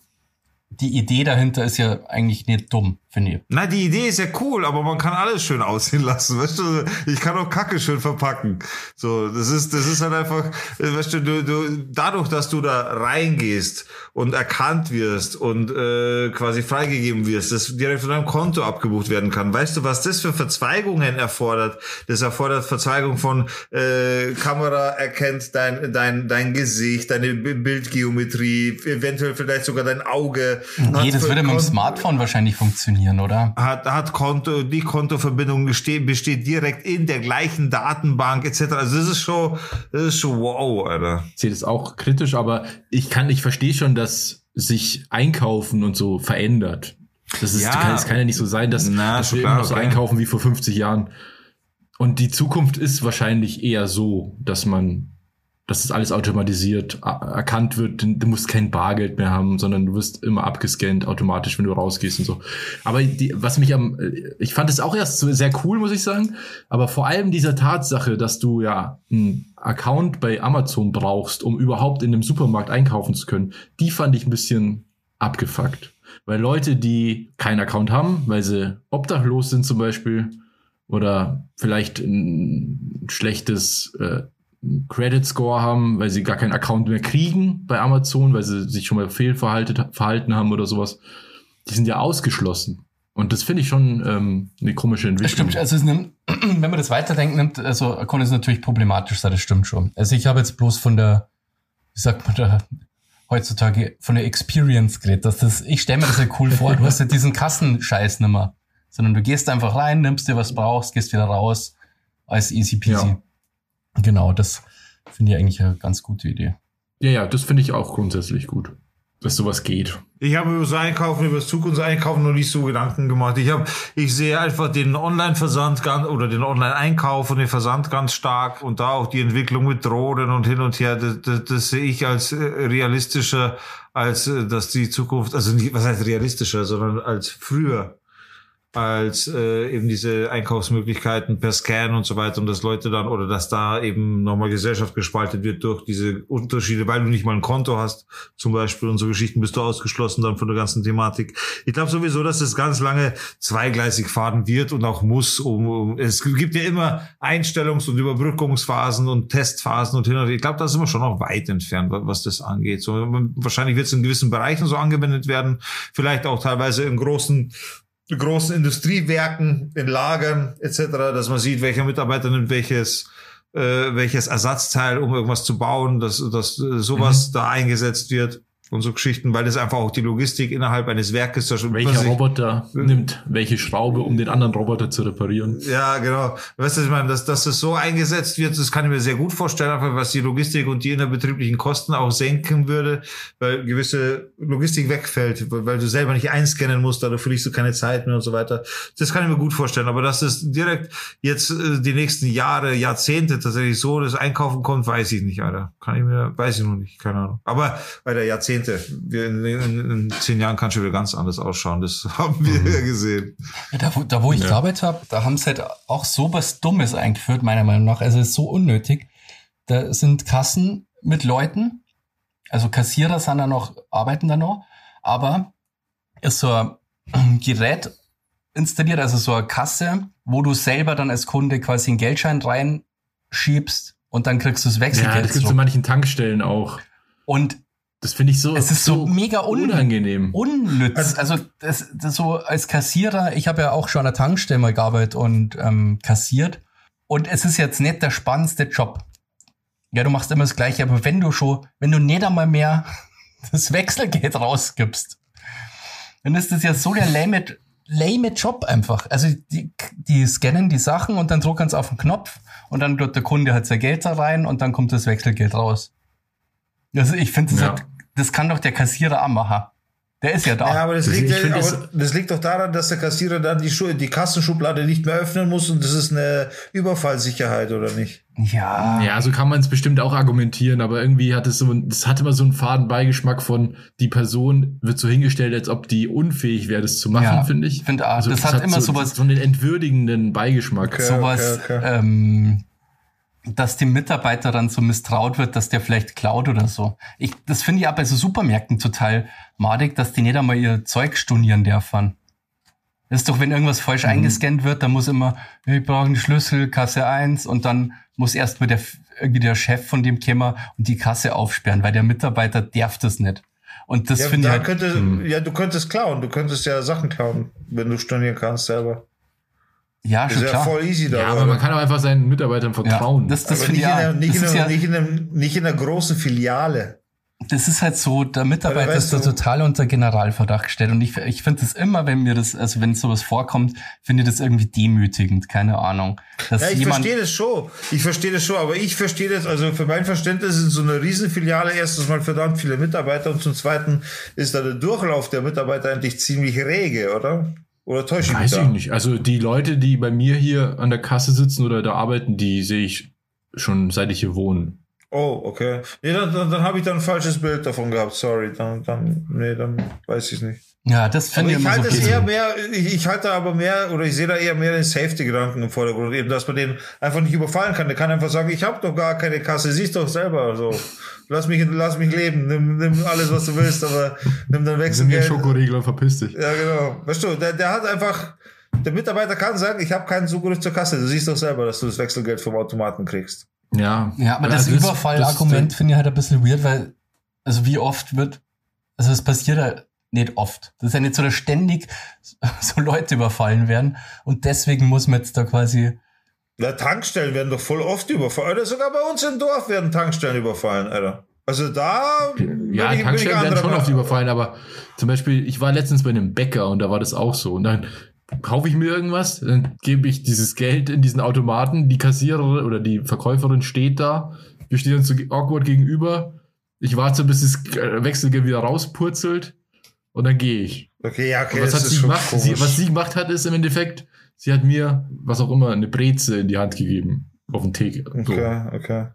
die Idee dahinter ist ja eigentlich nicht dumm, finde ich. Na, die Idee ist ja cool, aber man kann alles schön aussehen lassen, weißt du? Ich kann auch Kacke schön verpacken. So, das ist, das ist halt einfach, weißt du, du, du dadurch, dass du da reingehst und erkannt wirst und äh, quasi freigegeben wirst, dass direkt von deinem Konto abgebucht werden kann. Weißt du, was das für Verzweigungen erfordert? Das erfordert Verzweigung von äh, Kamera erkennt dein, dein, dein Gesicht, deine Bildgeometrie, eventuell vielleicht sogar dein Auge. Nee, das würde mit dem Smartphone wahrscheinlich funktionieren, oder? hat, hat Konto, die Kontoverbindung besteht, besteht direkt in der gleichen Datenbank etc. Also das ist schon, das ist schon wow, Alter. Ich sehe das auch kritisch, aber ich kann, ich verstehe schon, dass sich Einkaufen und so verändert. Das ist, Ja. kann, es kann ja nicht so sein, dass, Na, dass wir klar, immer noch so okay. einkaufen wie vor 50 Jahren. Und die Zukunft ist wahrscheinlich eher so, dass man, dass das alles automatisiert erkannt wird. Du musst kein Bargeld mehr haben, sondern du wirst immer abgescannt automatisch, wenn du rausgehst und so. Aber die, was mich am, ich fand es auch erst sehr cool, muss ich sagen. Aber vor allem dieser Tatsache, dass du ja einen Account bei Amazon brauchst, um überhaupt in einem Supermarkt einkaufen zu können, die fand ich ein bisschen abgefuckt. Weil Leute, die keinen Account haben, weil sie obdachlos sind zum Beispiel, oder vielleicht ein schlechtes äh, Credit Score haben, weil sie gar keinen Account mehr kriegen bei Amazon, weil sie sich schon mal fehlverhalten verhalten haben oder sowas, die sind ja ausgeschlossen. Und das finde ich schon ähm, eine komische Entwicklung. stimmt. Also nimmt, <clears throat> wenn man das weiterdenkt, nimmt, also kann es natürlich problematisch sein, das stimmt schon. Also ich habe jetzt bloß von der, wie sagt man da, heutzutage von der Experience geredet. Dass das, ich stelle mir das ja cool vor. Du hast ja diesen Kassenscheiß nimmer. Sondern du gehst einfach rein, nimmst dir was brauchst, gehst wieder raus. Alles easy peasy. Ja. Genau, das finde ich eigentlich eine ganz gute Idee. Ja, ja, das finde ich auch grundsätzlich gut, dass sowas geht. Ich habe über das Einkaufen, über das Zukunftseinkaufen noch nicht so Gedanken gemacht. Ich habe, ich sehe einfach den Online-Versand ganz, oder den Online-Einkauf und den Versand ganz stark und da auch die Entwicklung mit Drohnen und hin und her. Das, das, das sehe ich als äh, realistischer, als äh, dass die Zukunft, also nicht, was heißt realistischer, sondern als früher. Als äh, eben diese Einkaufsmöglichkeiten per Scan und so weiter und dass Leute dann oder dass da eben nochmal Gesellschaft gespalten wird durch diese Unterschiede, weil du nicht mal ein Konto hast zum Beispiel und so Geschichten bist du ausgeschlossen dann von der ganzen Thematik. Ich glaube sowieso, dass es ganz lange zweigleisig fahren wird und auch muss. Um, um es gibt ja immer Einstellungs- und Überbrückungsphasen und Testphasen und hin und her. Ich glaube, da sind wir schon noch weit entfernt, was das angeht. So, wahrscheinlich wird es in gewissen Bereichen so angewendet werden, vielleicht auch teilweise in großen großen Industriewerken, in Lagern etc., dass man sieht, welcher Mitarbeiter nimmt welches äh, welches Ersatzteil, um irgendwas zu bauen, dass, dass äh, sowas mhm. da eingesetzt wird und so Geschichten, weil das einfach auch die Logistik innerhalb eines Werkes da schon. Welcher Roboter nimmt welche Schraube, um den anderen Roboter zu reparieren? Ja, genau. Weißt du, ich meine, dass, dass das so eingesetzt wird, das kann ich mir sehr gut vorstellen, einfach was die Logistik und die innerbetrieblichen Kosten auch senken würde, weil gewisse Logistik wegfällt, weil du selber nicht einscannen musst, da verlierst du keine Zeit mehr und so weiter. Das kann ich mir gut vorstellen. Aber dass das direkt jetzt äh, die nächsten Jahre, Jahrzehnte tatsächlich so das Einkaufen kommt, weiß ich nicht, Alter. Kann ich mir, weiß ich noch nicht, keine Ahnung. Aber bei der Jahrzehnte Jahrzehnte. Wir in, in, in, zehn Jahren kann schon wieder ganz anders ausschauen. Das <laughs> haben wir mhm. ja gesehen. Da, wo, da, wo ich ja. gearbeitet habe, da haben sie halt auch so was Dummes eingeführt, meiner Meinung nach. Also es ist so unnötig. Da sind Kassen mit Leuten, also Kassierer sind da noch, arbeiten da noch, aber ist so ein <clears throat> Gerät installiert, also so eine Kasse, wo du selber dann als Kunde quasi einen Geldschein reinschiebst und dann kriegst du das Wechselgeld. Ja, das gibt es in manchen Tankstellen auch. Und das finde ich so. Es ist so, so mega un unangenehm. Unnütz. Also, also das, das so als Kassierer, ich habe ja auch schon an der Tankstelle mal gearbeitet und ähm, kassiert. Und es ist jetzt nicht der spannendste Job. Ja, du machst immer das Gleiche, aber wenn du schon, wenn du nicht einmal mehr <laughs> das Wechselgeld rausgibst, dann ist das ja so der lame, lame Job einfach. Also die, die scannen die Sachen und dann drucken sie auf den Knopf und dann tut der Kunde halt sein Geld da rein und dann kommt das Wechselgeld raus. Also ich finde, das ja. halt das kann doch der Kassierer auch machen. Der ist ja da. Ja, aber das, liegt, ja, aber das liegt doch daran, dass der Kassierer dann die, Schu die Kassenschublade nicht mehr öffnen muss und das ist eine Überfallsicherheit, oder nicht? Ja. Ja, so kann man es bestimmt auch argumentieren, aber irgendwie hat es so, das hat immer so einen faden Beigeschmack von, die Person wird so hingestellt, als ob die unfähig wäre, das zu machen, ja, finde ich. Finde auch. Also, das, das, hat, hat immer so, sowas. So einen entwürdigenden Beigeschmack. Okay, sowas, okay, okay. Ähm, dass dem Mitarbeiter dann so misstraut wird, dass der vielleicht klaut oder so. Ich, das finde ich auch bei so Supermärkten total madig, dass die nicht einmal ihr Zeug stornieren dürfen. Das ist doch, wenn irgendwas falsch mhm. eingescannt wird, dann muss immer, ich brauche einen Schlüssel, Kasse 1 und dann muss erst mal der, irgendwie der Chef von dem Kämmer und die Kasse aufsperren, weil der Mitarbeiter darf das nicht. Und das ja, finde ich halt, könnte, hm. Ja, du könntest klauen, du könntest ja Sachen klauen, wenn du stornieren kannst selber. Ja, schon ist klar. ja voll easy da. Ja, aber man kann auch einfach seinen Mitarbeitern vertrauen. Ja, das, das finde ich ja. Nicht, in, ja, nicht, in einer, nicht in einer großen Filiale. Das ist halt so, der Mitarbeiter ist da total unter Generalverdacht gestellt. Und ich, ich finde das immer, wenn mir das, also wenn sowas vorkommt, finde ich das irgendwie demütigend, keine Ahnung. ja, ich verstehe das schon. Ich verstehe das schon, aber ich verstehe das, also für mein Verständnis ist so eine Riesenfiliale erstens mal verdammt viele Mitarbeiter und zum zweiten ist da der Durchlauf der Mitarbeiter eigentlich ziemlich rege, oder? Oder täusche ich mich Weiß ich nicht. Also die Leute, die bei mir hier an der Kasse sitzen oder da arbeiten, die sehe ich schon seit ich hier wohne. Oh, okay. Nee, dann, dann, dann habe ich dann ein falsches Bild davon gehabt. Sorry. Dann, dann, nee, dann weiß ich nicht. Ja, das finde ich, ich halte so es eher mehr, ich, ich halte aber mehr, oder ich sehe da eher mehr den Safety-Gedanken im Vordergrund, eben, dass man den einfach nicht überfallen kann. Der kann einfach sagen, ich habe doch gar keine Kasse, siehst doch selber, so. Lass mich, lass mich leben, nimm, nimm alles, was du willst, aber nimm dann Wechselgeld. Nimm den Schokoriegel und verpiss dich. Ja, genau. Weißt du, der, der hat einfach, der Mitarbeiter kann sagen, ich habe keinen Zugriff zur Kasse. Du siehst doch selber, dass du das Wechselgeld vom Automaten kriegst. Ja. Ja, aber das, das Überfallargument finde ich halt ein bisschen weird, weil, also wie oft wird, also es passiert halt nicht oft. Das ist ja nicht so, dass ständig <laughs> so Leute überfallen werden und deswegen muss man jetzt da quasi na, Tankstellen werden doch voll oft überfallen. Oder sogar bei uns im Dorf werden Tankstellen überfallen, Alter. Also da. Ja, ich, Tankstellen werden schon oft überfallen, aber zum Beispiel, ich war letztens bei einem Bäcker und da war das auch so. Und dann kaufe ich mir irgendwas, dann gebe ich dieses Geld in diesen Automaten, die Kassiererin oder die Verkäuferin steht da, wir stehen uns so awkward gegenüber. Ich warte, bis das Wechselgeld wieder rauspurzelt und dann gehe ich. Okay, ja, okay. Und was, hat sie gemacht? Sie, was sie gemacht hat, ist im Endeffekt, Sie hat mir, was auch immer, eine Breze in die Hand gegeben. Auf den Theke. So. Okay, okay.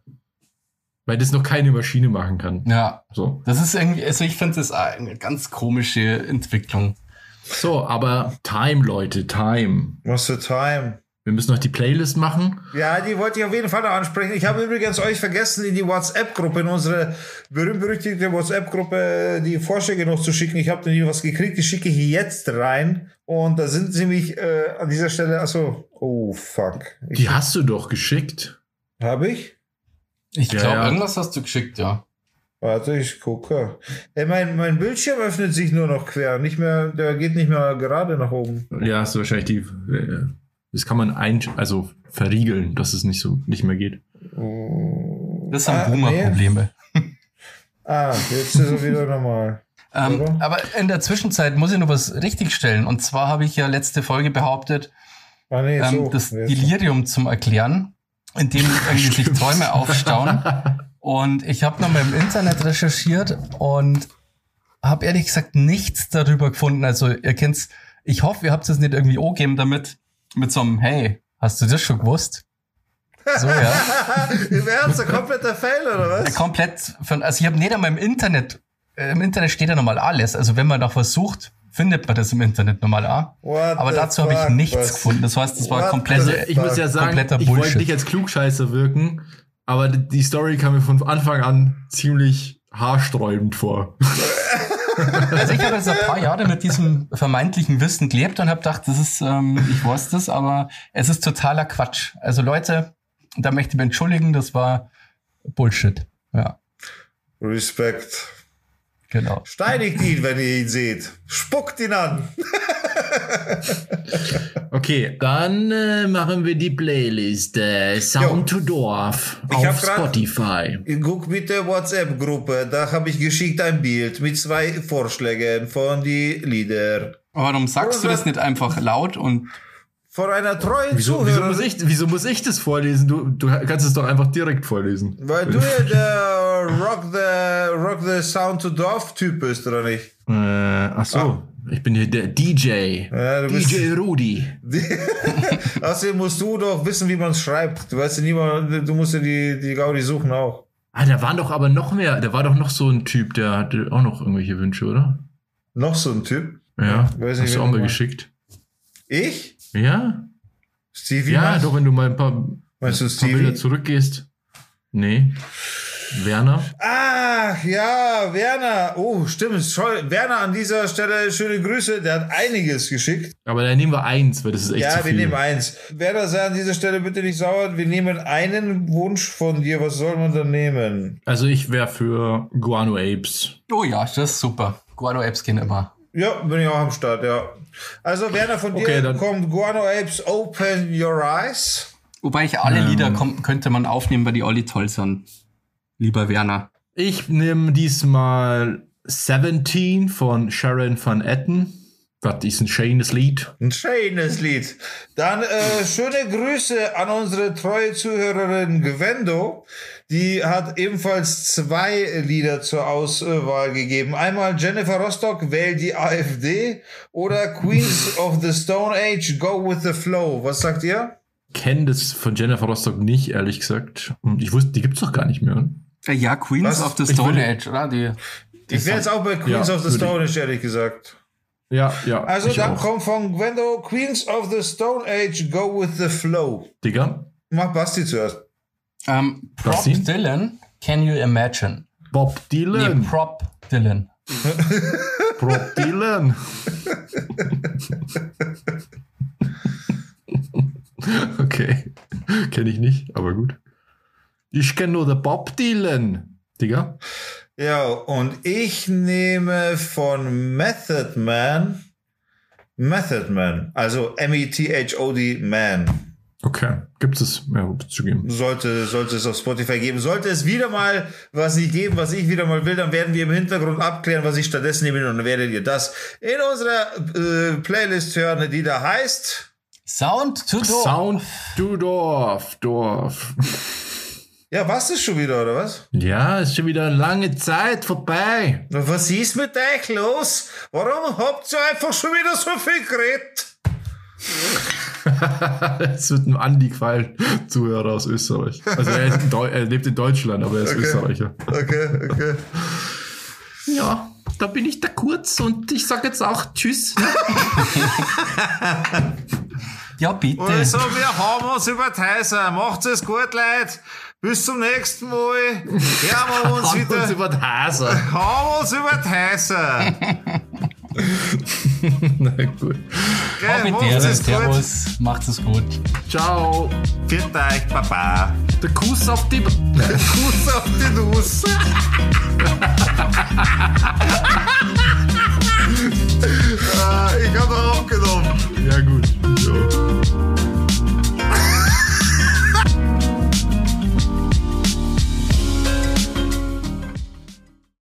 Weil das noch keine Maschine machen kann. Ja. So. Das ist irgendwie, also ich finde das eine ganz komische Entwicklung. So, aber Time, Leute, Time. Was für Time. Wir müssen noch die Playlist machen. Ja, die wollte ich auf jeden Fall noch ansprechen. Ich habe übrigens euch vergessen, in die WhatsApp-Gruppe, in unsere berühmt-berüchtigte WhatsApp-Gruppe, die Vorschläge noch zu schicken. Ich habe da nie was gekriegt, die schicke ich jetzt rein. Und da sind sie mich äh, an dieser Stelle, achso, oh fuck. Ich, Die hast du doch geschickt. habe ich? Ich Ja, glaube, ja. irgendwas hast du geschickt, ja. Warte, ich gucke. Ey, mein, mein Bildschirm öffnet sich nur noch quer, nicht mehr, der geht nicht mehr gerade nach oben. Ja, hast du wahrscheinlich die. äh, Das kann man ein, also verriegeln, dass es nicht so nicht mehr geht. Das sind Ah, Boomer-Probleme. Ah, jetzt ist er wieder normal. Ähm, aber in der Zwischenzeit muss ich noch was richtigstellen. Und zwar habe ich ja letzte Folge behauptet, Ah, nee, ähm, so. das. Delirium zum Erklären, in dem <laughs> irgendwie sich. Träume aufstauen. <laughs> Und ich habe nochmal im Internet recherchiert und habe ehrlich gesagt nichts darüber gefunden. Also ihr kennt's, ich hoffe, ihr habt es nicht irgendwie angegeben damit, mit so einem, hey, hast du das schon gewusst? So, ja. <laughs> Im Ernst, ein kompletter Fail, oder was? Komplett von, also ich habe nicht einmal im Internet, äh, im Internet steht ja normal alles. Also wenn man nach was sucht, findet man das im Internet normal auch. What Aber dazu habe ich nichts was? gefunden. Das heißt, das war komplett. Also ich muss ja sagen, Kompletter ich wollte nicht als Klugscheißer wirken, aber die- Story kam mir von Anfang an ziemlich haarsträubend vor. Also ich habe jetzt ein paar Jahre mit diesem vermeintlichen Wissen gelebt und habe gedacht, das ist, ähm, ich weiß das, aber es ist totaler Quatsch. Also Leute, da möchte ich mich entschuldigen, das war Bullshit. Ja, Respekt. Genau. Steinigt ihn, wenn ihr ihn seht. Spuckt ihn an. <laughs> Okay, dann äh, machen wir die Playlist äh, Sound to Dorf Ich hab auf grad- Spotify. Guck bitte WhatsApp-Gruppe. Da habe ich geschickt ein Bild mit zwei Vorschlägen von die Lieder. Warum sagst du das nicht einfach laut und Von einer treuen Wieso, wieso, Zuhörerin. muss ich, wieso muss ich das vorlesen? Du, du kannst es doch einfach direkt vorlesen. Weil du ja der Rock the, Rock the Sound to Dorf Typ bist, oder nicht? Äh, ach so, ich bin hier der DJ. Ja, DJ Rudi. <laughs> Außerdem musst du doch wissen, wie man es schreibt. Du weißt ja niemand, du musst ja die, die Gaudi suchen auch. Ah, da waren doch aber noch mehr. Da war doch noch so ein Typ, der hatte auch noch irgendwelche Wünsche, oder? Noch so ein Typ. Ja, weiß nicht, hast du auch mal geschickt. Ich? Ja? Stevie? ja, meinst, doch, wenn du mal ein paar, meinst du paar Bilder zurückgehst. Nee. Werner? Ach, ja, Werner. Oh, stimmt. Schau- Werner an dieser Stelle, schöne Grüße. Der hat einiges geschickt. Aber da nehmen wir eins, weil das ist echt ja, zu wir viel. nehmen eins. Werner, sei an dieser Stelle bitte nicht sauer. Wir nehmen einen Wunsch von dir. Was soll man dann nehmen? Also ich wäre für Guano Apes. Oh ja, das ist super. Guano-Apps gehen immer. Ja, bin ich auch am Start, ja. Also, Werner, von dir Okay, dann- kommt Guano Apes Open Your Eyes. Wobei ich alle Lieder kom- könnte man aufnehmen, weil die alle toll sind. Lieber Werner. Ich nehme diesmal 17 von Sharon van Etten. Das ist ein schönes Lied. Ein schönes Lied. Dann äh, schöne Grüße an unsere treue Zuhörerin Gwendo. Die hat ebenfalls zwei Lieder zur Auswahl gegeben. Einmal Jennifer Rostock, Wähl die AfD oder Queens <laughs> of the Stone Age, Go with the Flow. Was sagt ihr? Kenne das von Jennifer Rostock nicht, ehrlich gesagt. Und ich wusste, die gibt's doch gar nicht mehr. Äh, Ja, Queens Was? of the Stone Age, oder? Die, die Ich wäre jetzt auch bei Queens Ja, of the Stone Age, ehrlich gesagt. Ja, ja. Also ich dann auch. kommt von Gwendo Queens of the Stone Age, Go with the Flow. Digga. Mach Basti zuerst. Ähm, Prop? Dylan, Can You Imagine? Bob Nee, Dylan. Prop Dylan. Bob Dylan. okay. Kenne ich nicht, aber gut. Ich kenne nur den Bob Dylan. Digga. Ja, und ich nehme von Method Man Method Man, also M-E-T-H-O-D Man. Okay. Gibt es mehr zu geben? Sollte, sollte es auf Spotify geben. Sollte es wieder mal was nicht geben, was ich wieder mal will, dann werden wir im Hintergrund abklären, was ich stattdessen nehme und dann werdet ihr das in unserer äh, Playlist hören, die da heißt. Sound to Door. Sound du Dorf. Dorf. Ja, was ist schon wieder, oder was? Ja, ist schon wieder eine lange Zeit vorbei. Na, Was ist mit euch los? Warum habt ihr einfach schon wieder so viel geredet? <laughs> Es wird ein Andi gefallen, Zuhörer aus Österreich. Also er, ist in Deu er lebt in Deutschland, aber er ist Okay. Österreicher. Okay, okay. Ja. da bin ich der Kurz und ich sag jetzt auch Tschüss. <laughs> Ja, bitte. Also, wir haben uns über die Häuser. Macht's es gut, Leute. Bis zum nächsten Mal. Hören wir <laughs> uns Haben wieder. uns über Hase. Haben uns über Häuser. <laughs> Na gut. Gell, mit dir, Servus, macht es gut. Ciao. Viert euch, Baba. Der Kuss auf die... <laughs> Der Kuss auf die Nuss. <laughs> Ah, ich habe auch aufgenommen. Ja gut.